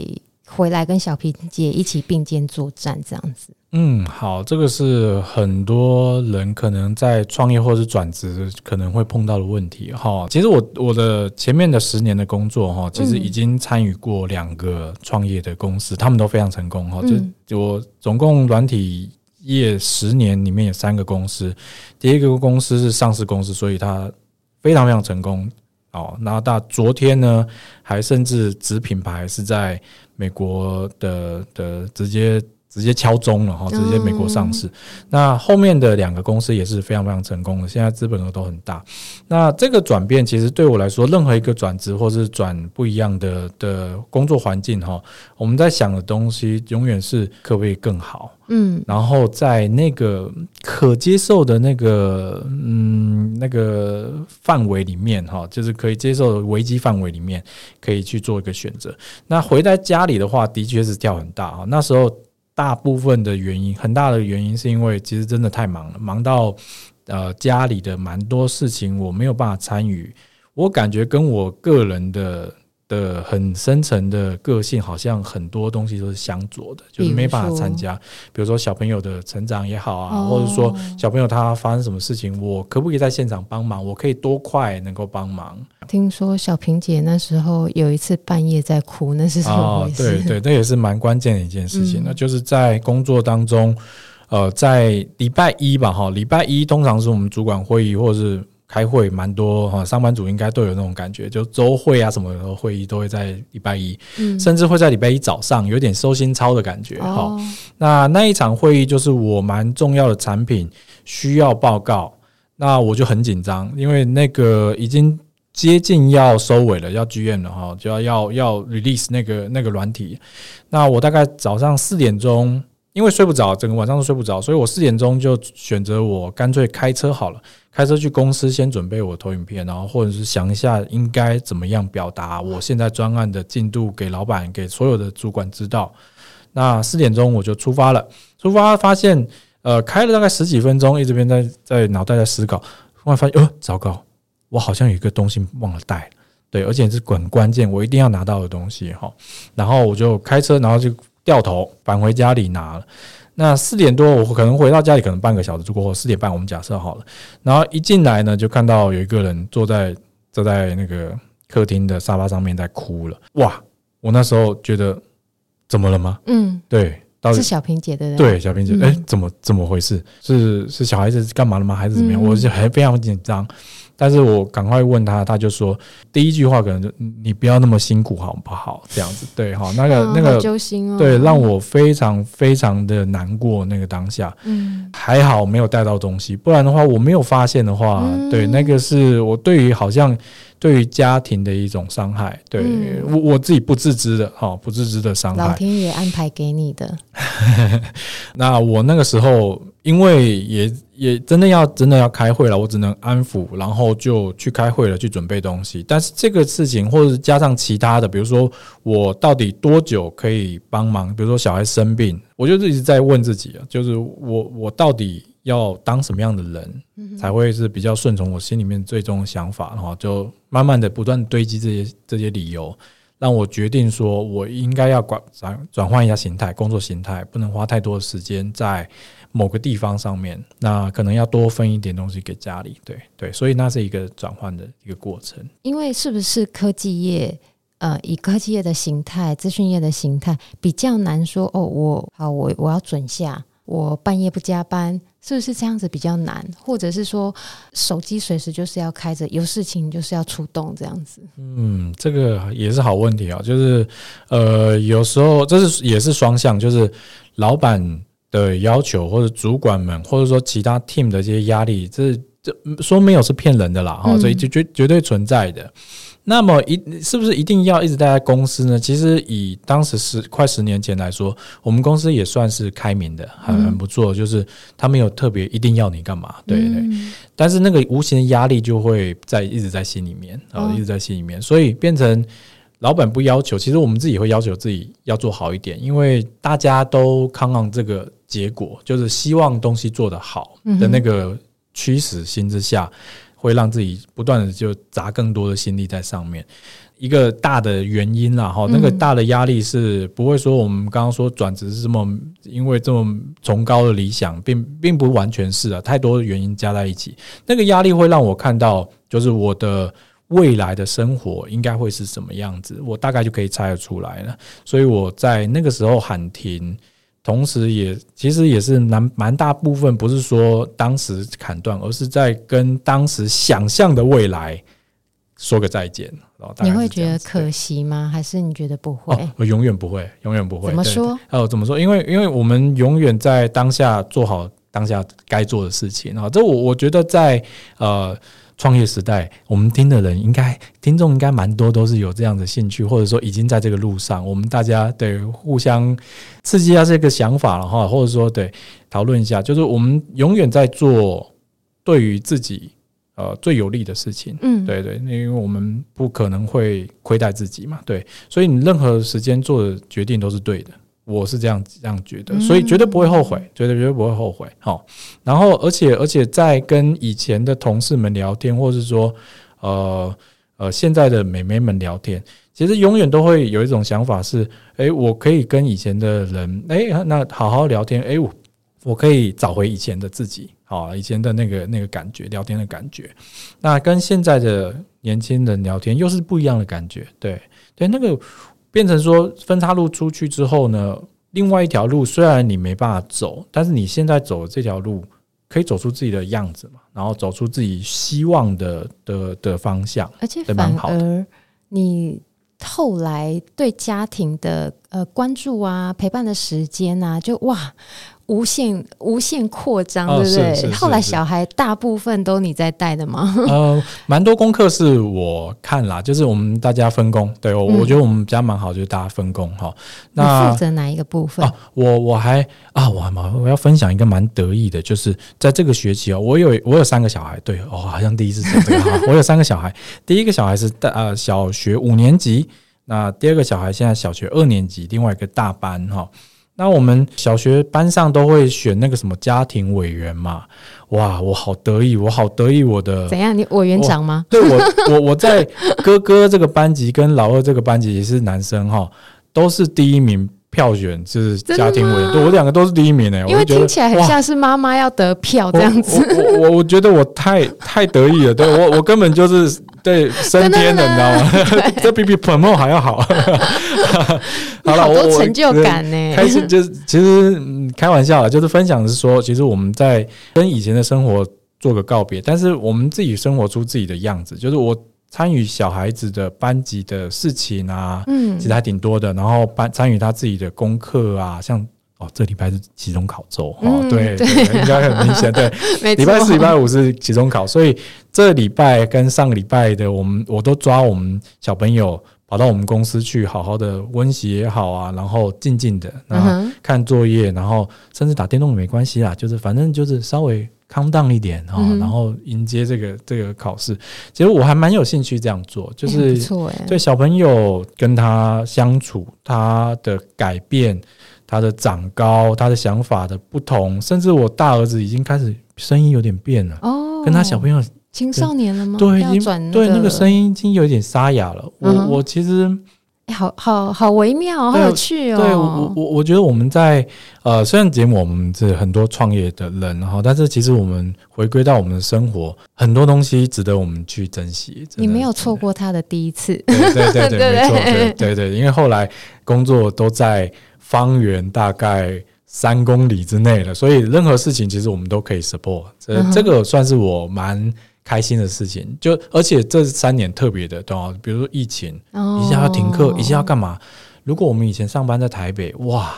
回来跟小平姐一起并肩作战这样子？嗯，好，这个是很多人可能在创业或是转职可能会碰到的问题哈。其实我我的前面的十年的工作哈，其实已经参与过两个创业的公司，他们都非常成功哈。就我总共软体。业十年里面有三个公司，第一个公司是上市公司，所以它非常非常成功哦。那大昨天呢，还甚至子品牌是在美国的的直接。直接敲钟了哈，直接美国上市。嗯、那后面的两个公司也是非常非常成功的，现在资本额都很大。那这个转变其实对我来说，任何一个转职或是转不一样的的工作环境哈，我们在想的东西永远是可不可以更好，嗯，然后在那个可接受的那个嗯那个范围里面哈，就是可以接受的危机范围里面，可以去做一个选择。那回到家里的话，的确是跳很大啊，那时候。大部分的原因，很大的原因是因为其实真的太忙了，忙到呃家里的蛮多事情我没有办法参与，我感觉跟我个人的。的很深层的个性，好像很多东西都是相左的，就是没办法参加。比如说小朋友的成长也好啊，或者说小朋友他发生什么事情，我可不可以在现场帮忙？我可以多快能够帮忙？听说小平姐那时候有一次半夜在哭，那是什么回事？对对，那也是蛮关键的一件事情。那就是在工作当中，呃，在礼拜一吧，哈，礼拜一通常是我们主管会议或者是。开会蛮多哈，上班族应该都有那种感觉，就周会啊什么的会议都会在礼拜一，嗯，甚至会在礼拜一早上有点收心操的感觉哈。哦，那那一场会议就是我蛮重要的产品需要报告，那我就很紧张，因为那个已经接近要收尾了，要剧院了哈，就要要要 release 那个那个软体。那我大概早上四点钟，因为睡不着，整个晚上都睡不着，所以我四点钟就选择我干脆开车好了。开车去公司，先准备我投影片，然后或者是想一下应该怎么样表达我现在专案的进度给老板、给所有的主管知道。那四点钟我就出发了，出发发现，呃，开了大概十几分钟，一直边在在脑袋在思考，突然发现，呃，糟糕，我好像有一个东西忘了带，对，而且是很关键，我一定要拿到的东西哈。然后我就开车，然后就掉头返回家里拿了。那四点多，我可能回到家里，可能半个小时过后，四点半我们假设好了，然后一进来呢，就看到有一个人坐在坐在那个客厅的沙发上面在哭了。哇！我那时候觉得怎么了吗？嗯，对，是小平姐的。对，小平姐，哎、嗯欸，怎么怎么回事？是是小孩子干嘛了吗？还是怎么样？嗯、我就还非常紧张。但是我赶快问他，他就说第一句话可能就你不要那么辛苦好不好？这样子对哈，那个那个揪心哦，对，让我非常非常的难过。那个当下，嗯，还好没有带到东西，不然的话我没有发现的话，对，那个是我对于好像对于家庭的一种伤害，对我我自己不自知的哈，不自知的伤害，老天爷安排给你的。那我那个时候。因为也也真的要真的要开会了，我只能安抚，然后就去开会了，去准备东西。但是这个事情，或者是加上其他的，比如说我到底多久可以帮忙？比如说小孩生病，我就一直在问自己啊，就是我我到底要当什么样的人，才会是比较顺从我心里面最终的想法？然后就慢慢的不断堆积这些这些理由，让我决定说我应该要转转转换一下形态，工作形态，不能花太多的时间在。某个地方上面，那可能要多分一点东西给家里，对对，所以那是一个转换的一个过程。因为是不是科技业，呃，以科技业的形态、资讯业的形态比较难说哦，我好，我我要准下，我半夜不加班，是不是这样子比较难？或者是说，手机随时就是要开着，有事情就是要出动这样子？嗯，这个也是好问题啊，就是呃，有时候这是也是双向，就是老板。的要求，或者主管们，或者说其他 team 的这些压力，这这说没有是骗人的啦，哈、嗯，所以就绝绝对存在的。那么一是不是一定要一直待在公司呢？其实以当时十快十年前来说，我们公司也算是开明的，很很不错，就是他没有特别一定要你干嘛，对对，嗯、但是那个无形的压力就会在一直在心里面，然后一直在心里面，所以变成。老板不要求，其实我们自己会要求自己要做好一点，因为大家都看望这个结果，就是希望东西做得好的那个驱使心之下，会让自己不断的就砸更多的心力在上面。一个大的原因啦，哈，那个大的压力是不会说我们刚刚说转职是这么因为这么崇高的理想，并并不完全是啊，太多的原因加在一起，那个压力会让我看到，就是我的。未来的生活应该会是什么样子？我大概就可以猜得出来了。所以我在那个时候喊停，同时也其实也是蛮蛮大部分不是说当时砍断，而是在跟当时想象的未来说个再见。你会觉得可惜吗？还是你觉得不会？哦，我永远不会，永远不会。怎么说？哦，怎么说？因为因为我们永远在当下做好当下该做的事情啊。这我我觉得在呃。创业时代，我们听的人应该听众应该蛮多，都是有这样的兴趣，或者说已经在这个路上。我们大家得互相刺激一下这个想法了哈，或者说对讨论一下，就是我们永远在做对于自己呃最有利的事情。嗯，对对，因为我们不可能会亏待自己嘛，对，所以你任何时间做的决定都是对的。我是这样这样觉得，所以绝对不会后悔，绝对绝对不会后悔。好，然后而且而且在跟以前的同事们聊天，或是说呃呃现在的美眉们聊天，其实永远都会有一种想法是：哎，我可以跟以前的人，哎，那好好聊天，哎，我我可以找回以前的自己，好，以前的那个那个感觉，聊天的感觉。那跟现在的年轻人聊天又是不一样的感觉，对对，那个。变成说分岔路出去之后呢，另外一条路虽然你没办法走，但是你现在走的这条路可以走出自己的样子嘛，然后走出自己希望的的的方向，而且反而你后来对家庭的呃关注啊、陪伴的时间啊，就哇。无限无限扩张，对不对？后来小孩大部分都你在带的吗？呃，蛮多功课是我看啦，就是我们大家分工。对我，嗯、我觉得我们家蛮好，就是大家分工哈。那负责哪一个部分？啊、我我还啊，我还蛮我要分享一个蛮得意的，就是在这个学期哦，我有我有三个小孩，对哦，好像第一次讲这个哈，我有三个小孩，第一个小孩是大呃小学五年级，那第二个小孩现在小学二年级，另外一个大班哈。那我们小学班上都会选那个什么家庭委员嘛？哇，我好得意，我好得意，我的怎样？你委员长吗？对我，我 我在哥哥这个班级跟老二这个班级也是男生哈，都是第一名。票选就是家庭委员，对我两个都是第一名诶，因为听起来很像是妈妈要得票这样子。我我我觉得我太 太得意了，对我我根本就是对升天的，你知道吗？这比比 promote 还要好。好了，我成就感呢，开始就是其实开玩笑啦，就是分享是说，其实我们在跟以前的生活做个告别，但是我们自己生活出自己的样子，就是我。参与小孩子的班级的事情啊，嗯，其实还挺多的。然后班参与他自己的功课啊，像哦，这礼拜是期中考周哦，对对，应该很明显。对，礼拜四、礼拜五是期中考，所以这礼拜跟上个礼拜的我们，我都抓我们小朋友跑到我们公司去，好好的温习也好啊，然后静静的，然后看作业，然后甚至打电动也没关系啦，就是反正就是稍微。Calm down 一点哈，然后迎接这个这个考试。其实我还蛮有兴趣这样做，就是对小朋友跟他相处，他的改变，他的长高，他的想法的不同，甚至我大儿子已经开始声音有点变了哦，跟他小朋友青少年了吗？对，已经对那个声音已经有点沙哑了。我我其实。好好好微妙，好有趣哦！对我我我觉得我们在呃，虽然节目我们是很多创业的人哈，但是其实我们回归到我们的生活，很多东西值得我们去珍惜。你没有错过他的第一次，对对对对，没错，对对对，因为后来工作都在方圆大概三公里之内了，所以任何事情其实我们都可以 support。这这个算是我蛮。开心的事情，就而且这三年特别的，懂，比如说疫情，一下要停课，一下要干嘛？如果我们以前上班在台北，哇，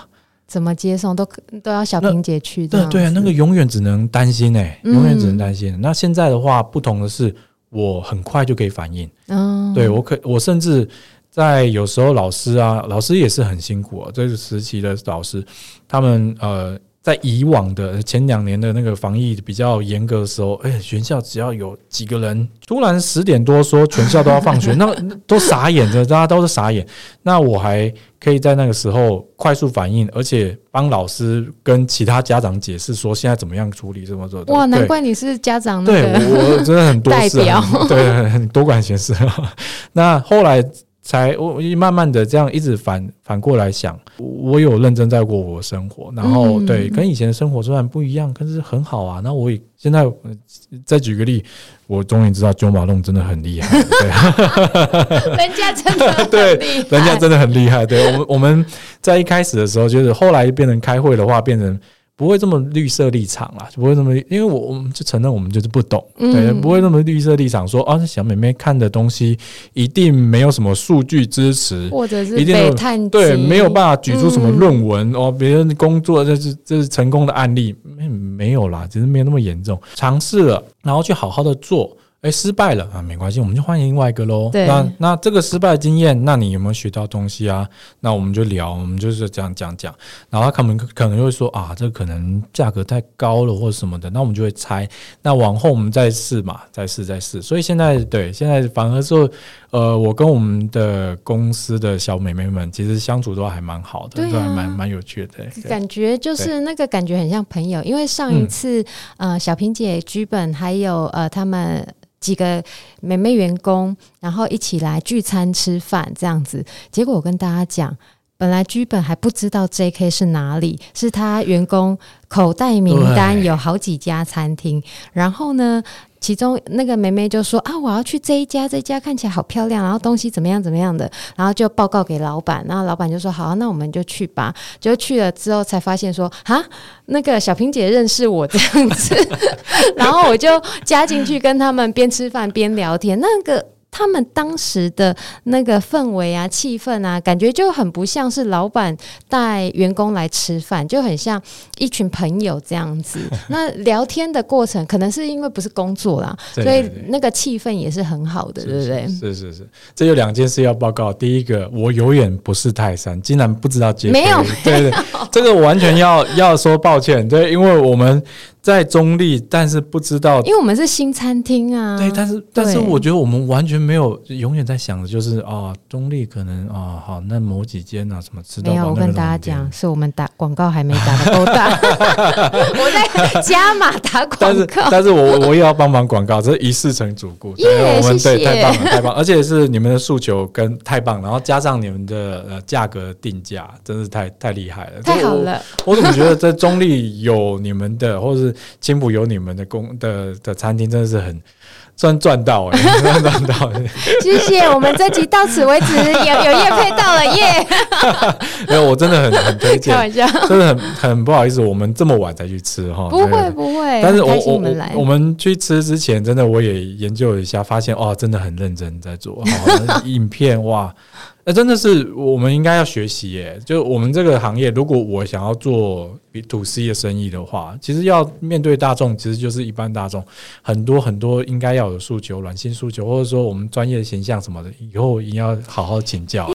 怎么接送都都要小平姐去。对对啊，那个永远只能担心哎，永远只能担心。嗯、那现在的话，不同的是，我很快就可以反应。嗯，对我可我甚至在有时候老师啊，老师也是很辛苦啊，这个时期的老师，他们呃。在以往的前两年的那个防疫比较严格的时候，哎、欸，学校只要有几个人突然十点多说全校都要放学，那都傻眼的，大家都是傻眼。那我还可以在那个时候快速反应，而且帮老师跟其他家长解释说现在怎么样处理，怎么做。哇，难怪你是家长对我真的很多事，代表对，很多管闲事。那后来。才我慢慢的这样一直反反过来想，我有认真在过我的生活，然后对跟以前的生活虽然不一样，可是很好啊。那我也现在再举个例，我终于知道九马弄真的很厉害，对，人家真的对，人家真的很厉害。对，我们我们在一开始的时候，就是后来变成开会的话，变成。不会这么绿色立场啦，就不会这么，因为我我们就承认我们就是不懂，嗯、对，不会那么绿色立场说啊，小妹妹看的东西一定没有什么数据支持，或者是被探对，没有办法举出什么论文、嗯、哦，别人工作这是这是成功的案例，没没有啦，只是没有那么严重，尝试了，然后去好好的做。哎，失败了啊，没关系，我们就换另外一个喽。对，那那这个失败经验，那你有没有学到东西啊？那我们就聊，我们就是这样讲讲。然后他们可能就会说啊，这可能价格太高了或者什么的，那我们就会猜。那往后我们再试嘛，再试再试。所以现在对，现在反而是，呃，我跟我们的公司的小美眉们其实相处都还蛮好的，啊、都还蛮蛮有趣的。感觉就是那个感觉很像朋友，因为上一次、嗯、呃，小萍姐、剧本还有呃他们。几个美美员工，然后一起来聚餐吃饭这样子。结果我跟大家讲，本来剧本还不知道 JK 是哪里，是他员工口袋名单有好几家餐厅。然后呢，其中那个妹妹就说啊，我要去这一家，这一家看起来好漂亮，然后东西怎么样怎么样的，然后就报告给老板，然后老板就说好，那我们就去吧。就去了之后才发现说啊，那个小萍姐认识我这样子，然后我就加进去跟他们边吃饭边聊天，那个。他们当时的那个氛围啊、气氛啊，感觉就很不像是老板带员工来吃饭，就很像一群朋友这样子。那聊天的过程，可能是因为不是工作啦，所以那个气氛也是很好的，对不对？是是是，这有两件事要报告。第一个，我永远不是泰山，竟然不知道结。没有，对对，这个完全要要说抱歉，对，因为我们。在中立，但是不知道，因为我们是新餐厅啊。对，但是但是我觉得我们完全没有永远在想的就是啊，中立可能啊好，那某几间啊什么知道没有，我跟大家讲，是我们打广告还没打得够大，我在加码打广告。但是但是我我也要帮忙广告，这一试成主顾。耶，我们对，太棒了，太棒，而且是你们的诉求跟太棒，然后加上你们的呃价格定价，真是太太厉害了，太好了。我，我怎么觉得在中立有你们的，或者是青浦有你们的工的的餐厅，真的是很赚赚到哎，赚赚到！谢谢，我们这集到此为止，有有业配到了耶！没有，我真的很很推荐，开玩笑，真的很很不好意思，我们这么晚才去吃哈，不会不会，但是我我我们去吃之前，真的我也研究了一下，发现哇，真的很认真在做，影片哇。那真的是我们应该要学习耶！就我们这个行业，如果我想要做 B to C 的生意的话，其实要面对大众，其实就是一般大众很多很多应该要有诉求、软性诉求，或者说我们专业的形象什么的，以后一定要好好请教。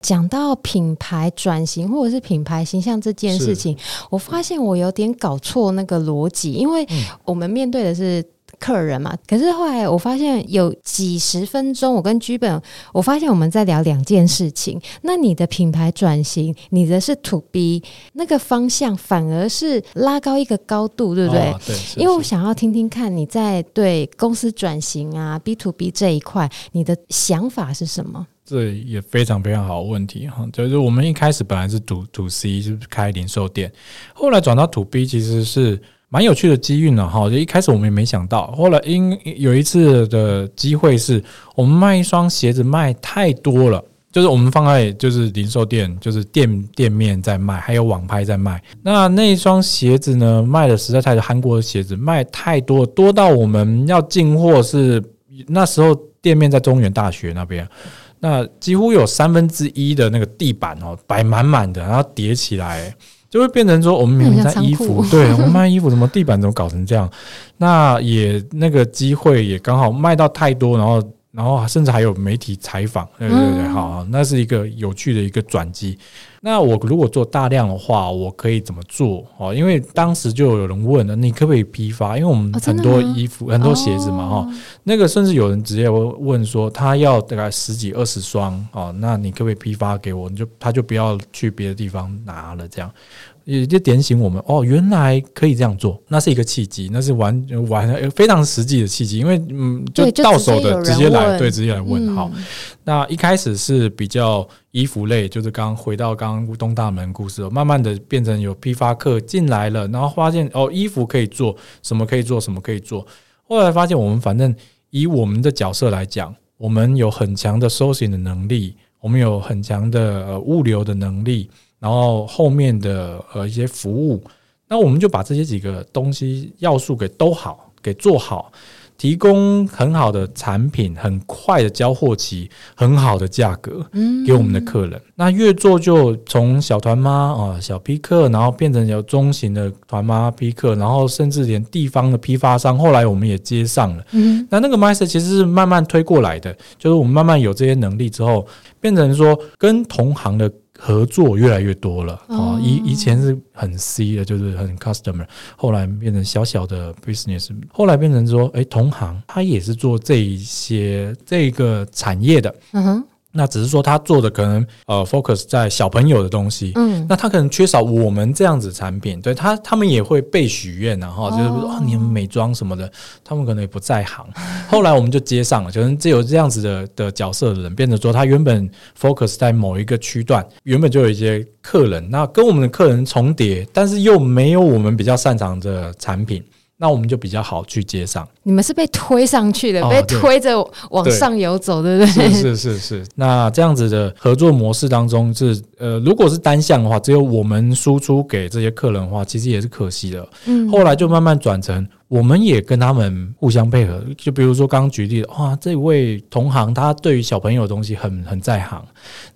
讲到品牌转型或者是品牌形象这件事情，我发现我有点搞错那个逻辑，因为我们面对的是。客人嘛，可是后来我发现有几十分钟，我跟剧本，我发现我们在聊两件事情。那你的品牌转型，你的是 To B 那个方向，反而是拉高一个高度，对不对？哦、对，因为我想要听听看你在对公司转型啊 B to B 这一块，你的想法是什么？这也非常非常好的问题哈，就是我们一开始本来是 To To C，就是开零售店，后来转到 To B，其实是。蛮有趣的机运呢，哈！就一开始我们也没想到，后来因有一次的机会是，我们卖一双鞋子卖太多了，就是我们放在就是零售店，就是店店面在卖，还有网拍在卖。那那一双鞋子呢，卖的实在太多，韩国的鞋子卖太多，多到我们要进货是那时候店面在中原大学那边，那几乎有三分之一的那个地板哦摆满满的，然后叠起来。就会变成说，我们明明在衣服，对，我们卖衣服，怎么地板怎么搞成这样？那也那个机会也刚好卖到太多，然后然后甚至还有媒体采访，对对对，好，那是一个有趣的一个转机。那我如果做大量的话，我可以怎么做？哦，因为当时就有人问了，你可不可以批发？因为我们很多衣服、很多鞋子嘛，哈，那个甚至有人直接问说，他要大概十几二十双，哦，那你可不可以批发给我？你就他就不要去别的地方拿了，这样。也就点醒我们哦，原来可以这样做，那是一个契机，那是完完非常实际的契机，因为嗯，就到手的直接来，对，直接来问好。那一开始是比较衣服类，就是刚回到刚刚东大门故事，慢慢的变成有批发客进来了，然后发现哦，衣服可以做什么可以做什么可以做，后来发现我们反正以我们的角色来讲，我们有很强的 sourcing 的能力，我们有很强的呃物流的能力。然后后面的呃一些服务，那我们就把这些几个东西要素给都好，给做好，提供很好的产品，很快的交货期，很好的价格，给我们的客人。嗯、那越做就从小团妈啊、小批客，然后变成有中型的团妈批客，然后甚至连地方的批发商，后来我们也接上了。嗯，那那个 mindset 其实是慢慢推过来的，就是我们慢慢有这些能力之后，变成说跟同行的。合作越来越多了啊！以以前是很 C 的，就是很 customer，后来变成小小的 business，后来变成说，哎，同行他也是做这一些这个产业的，嗯哼，那只是说他做的可能呃 focus 在小朋友的东西，嗯，那他可能缺少我们这样子产品，对他他们也会被许愿然后就是说啊，你们美妆什么的，他们可能也不在行。后来我们就接上了，就是只有这样子的的角色的人，变成说他原本 focus 在某一个区段，原本就有一些客人，那跟我们的客人重叠，但是又没有我们比较擅长的产品。那我们就比较好去接上。你们是被推上去的，哦、被推着往上游走，对，不对？是是是是。那这样子的合作模式当中是，是呃，如果是单向的话，只有我们输出给这些客人的话，其实也是可惜的。嗯。后来就慢慢转成，我们也跟他们互相配合。就比如说刚刚举例的，哇，这位同行他对于小朋友的东西很很在行，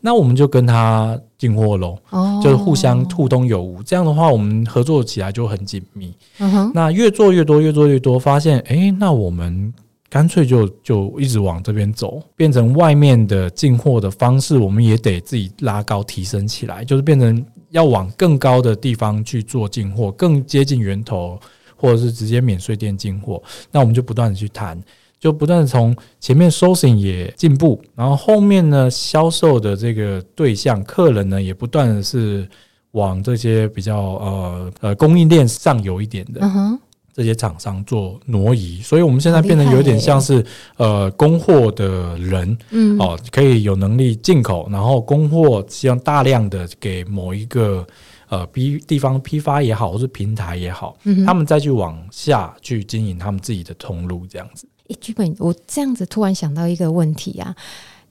那我们就跟他。进货喽，哦，就是互相互通有无，这样的话，我们合作起来就很紧密。嗯，那越做越多，越做越多，发现，哎、欸，那我们干脆就就一直往这边走，变成外面的进货的方式，我们也得自己拉高提升起来，就是变成要往更高的地方去做进货，更接近源头，或者是直接免税店进货，那我们就不断的去谈。就不断从前面 sourcing 也进步，然后后面呢，销售的这个对象客人呢，也不断的是往这些比较呃呃供应链上游一点的这些厂商做挪移，所以我们现在变得有点像是呃供货的人，嗯哦，可以有能力进口，然后供货希望大量的给某一个呃批地方批发也好，或是平台也好，他们再去往下去经营他们自己的通路，这样子。诶，剧本，我这样子突然想到一个问题啊，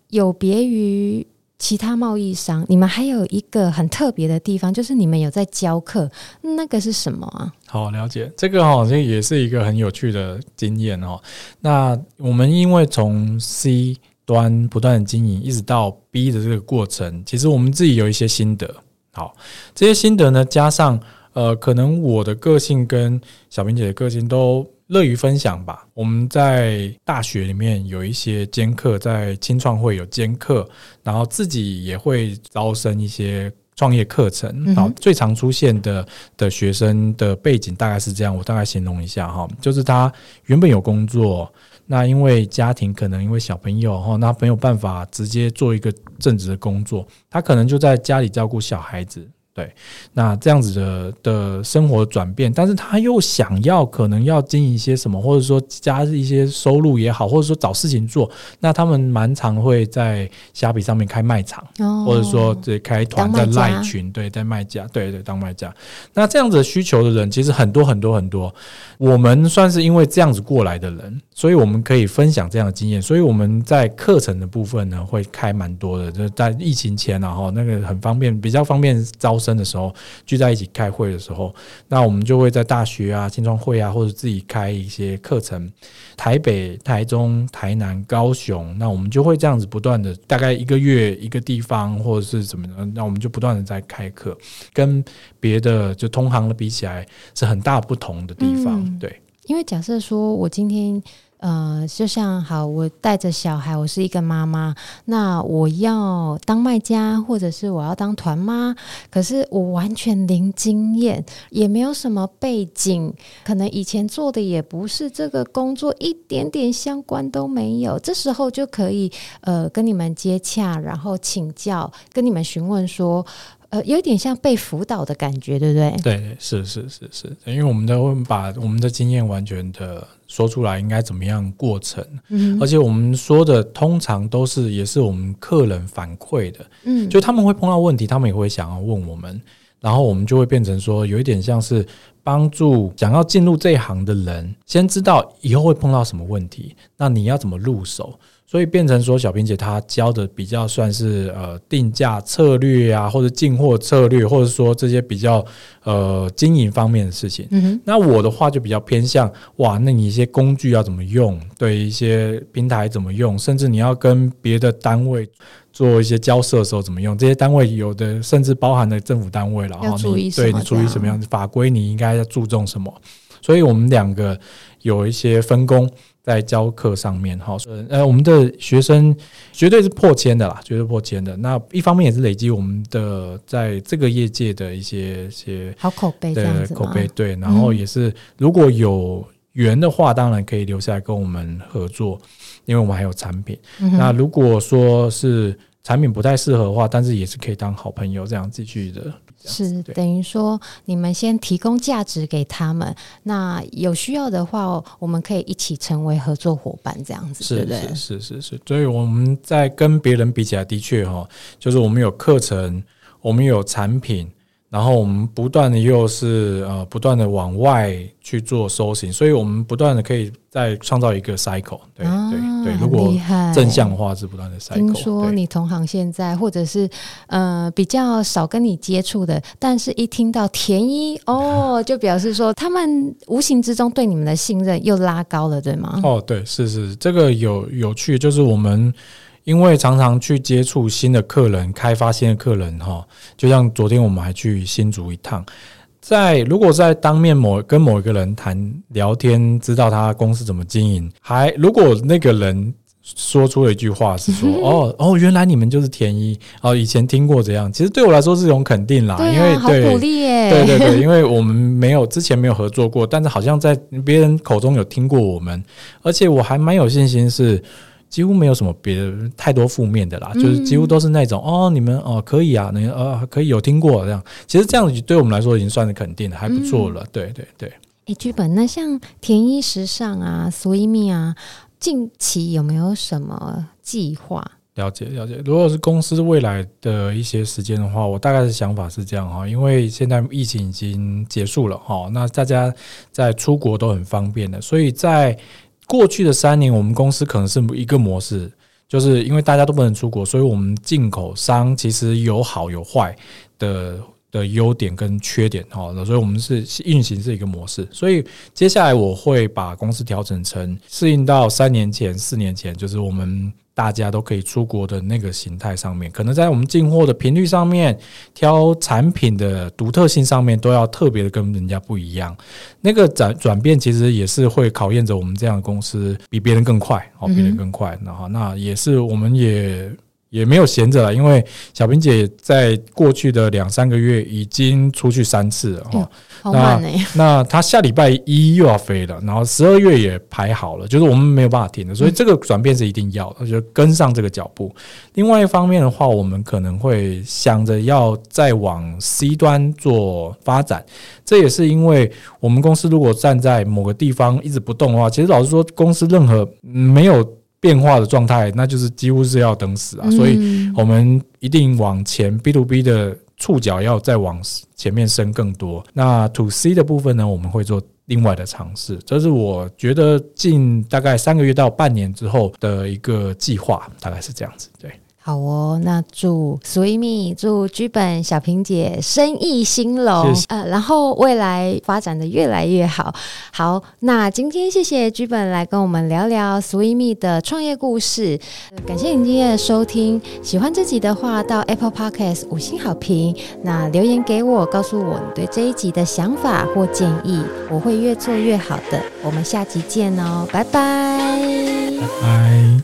有别于其他贸易商，你们还有一个很特别的地方，就是你们有在教课，那个是什么啊？好，了解这个好像也是一个很有趣的经验哦。那我们因为从 C 端不断的经营，一直到 B 的这个过程，其实我们自己有一些心得。好，这些心得呢，加上呃，可能我的个性跟小平姐的个性都。乐于分享吧。我们在大学里面有一些兼课，在青创会有兼课，然后自己也会招生一些创业课程。好、嗯，最常出现的的学生的背景大概是这样，我大概形容一下哈，就是他原本有工作，那因为家庭可能因为小朋友哈，那没有办法直接做一个正职的工作，他可能就在家里照顾小孩子。对，那这样子的的生活转变，但是他又想要可能要经营一些什么，或者说加一些收入也好，或者说找事情做，那他们蛮常会在虾皮上面开卖场，哦、或者说这开团在赖群，对，在卖家，对对，当卖家。那这样子的需求的人其实很多很多很多，我们算是因为这样子过来的人，所以我们可以分享这样的经验，所以我们在课程的部分呢会开蛮多的，就是在疫情前然后那个很方便，比较方便招生。的时候聚在一起开会的时候，那我们就会在大学啊、青创会啊，或者自己开一些课程。台北、台中、台南、高雄，那我们就会这样子不断的，大概一个月一个地方，或者是怎么样，那我们就不断的在开课，跟别的就同行的比起来是很大不同的地方。嗯、对，因为假设说我今天。呃，就像好，我带着小孩，我是一个妈妈，那我要当卖家，或者是我要当团妈，可是我完全零经验，也没有什么背景，可能以前做的也不是这个工作，一点点相关都没有。这时候就可以呃跟你们接洽，然后请教，跟你们询问说。呃，有点像被辅导的感觉，对不对？对，是是是是，因为我们都会把我们的经验完全的说出来，应该怎么样过程。嗯，而且我们说的通常都是也是我们客人反馈的。嗯，就他们会碰到问题，他们也会想要问我们，然后我们就会变成说，有一点像是帮助想要进入这一行的人，先知道以后会碰到什么问题，那你要怎么入手？所以变成说，小平姐她教的比较算是呃定价策略啊，或者进货策略，或者说这些比较呃经营方面的事情。嗯。那我的话就比较偏向哇，那你一些工具要怎么用？对一些平台怎么用？甚至你要跟别的单位做一些交涉的时候怎么用？这些单位有的甚至包含了政府单位了，然后你对你注意什么样的法规，你应该要注重什么？所以我们两个有一些分工。在教课上面，哈，呃，我们的学生绝对是破千的啦，绝对破千的。那一方面也是累积我们的在这个业界的一些一些好口碑，对口碑，对。然后也是如果有缘的话，当然可以留下来跟我们合作，因为我们还有产品。那如果说是产品不太适合的话，但是也是可以当好朋友这样继续的。是等于说，你们先提供价值给他们，那有需要的话，我们可以一起成为合作伙伴，这样子，是对不对？是是是是。所以我们在跟别人比起来，的确哈，就是我们有课程，我们有产品。然后我们不断的又是呃不断的往外去做搜寻，所以我们不断的可以再创造一个 cycle，对、啊、对对。如果正向的话是不断的 cycle。听说你同行现在或者是呃比较少跟你接触的，但是一听到田一哦，就表示说他们无形之中对你们的信任又拉高了，对吗？哦，对，是是，这个有有趣，就是我们。因为常常去接触新的客人，开发新的客人哈，就像昨天我们还去新竹一趟，在如果在当面某跟某一个人谈聊天，知道他公司怎么经营，还如果那个人说出了一句话是说哦哦，原来你们就是田一哦，以前听过这样，其实对我来说是一种肯定啦，啊、因为好鼓励耶，对对对，因为我们没有之前没有合作过，但是好像在别人口中有听过我们，而且我还蛮有信心是。几乎没有什么别的太多负面的啦，嗯、就是几乎都是那种哦，你们哦可以啊，你呃可以有听过这样，其实这样子对我们来说已经算是肯定的，还不错了。嗯、对对对。诶，剧本那像田一时尚啊，SWEETME 啊，近期有没有什么计划？了解了解。如果是公司未来的一些时间的话，我大概的想法是这样哈，因为现在疫情已经结束了哈，那大家在出国都很方便的，所以在。过去的三年，我们公司可能是一个模式，就是因为大家都不能出国，所以我们进口商其实有好有坏的的优点跟缺点哈，所以我们是运行是一个模式。所以接下来我会把公司调整成适应到三年前、四年前，就是我们。大家都可以出国的那个形态上面，可能在我们进货的频率上面、挑产品的独特性上面，都要特别的跟人家不一样。那个转转变其实也是会考验着我们这样的公司比别人更快哦，比别人更快。然后那也是我们也也没有闲着了，因为小平姐在过去的两三个月已经出去三次了哈。好慢欸、那 那她下礼拜一又要飞了，然后十二月也排好了，就是我们没有办法停的，所以这个转变是一定要的，就跟上这个脚步。另外一方面的话，我们可能会想着要再往 C 端做发展，这也是因为我们公司如果站在某个地方一直不动的话，其实老实说，公司任何没有变化的状态，那就是几乎是要等死啊。所以我们一定往前 B to B 的。触角要再往前面伸更多，那 To C 的部分呢，我们会做另外的尝试，这是我觉得近大概三个月到半年之后的一个计划，大概是这样子，对。好哦，那祝 SWEETME，祝剧本小萍姐生意兴隆，谢谢呃，然后未来发展的越来越好。好，那今天谢谢剧本来跟我们聊聊 SWEETME 的创业故事，感谢您今天的收听。喜欢这集的话，到 Apple Podcast 五星好评，那留言给我，告诉我你对这一集的想法或建议，我会越做越好的。我们下集见哦，拜拜，拜拜。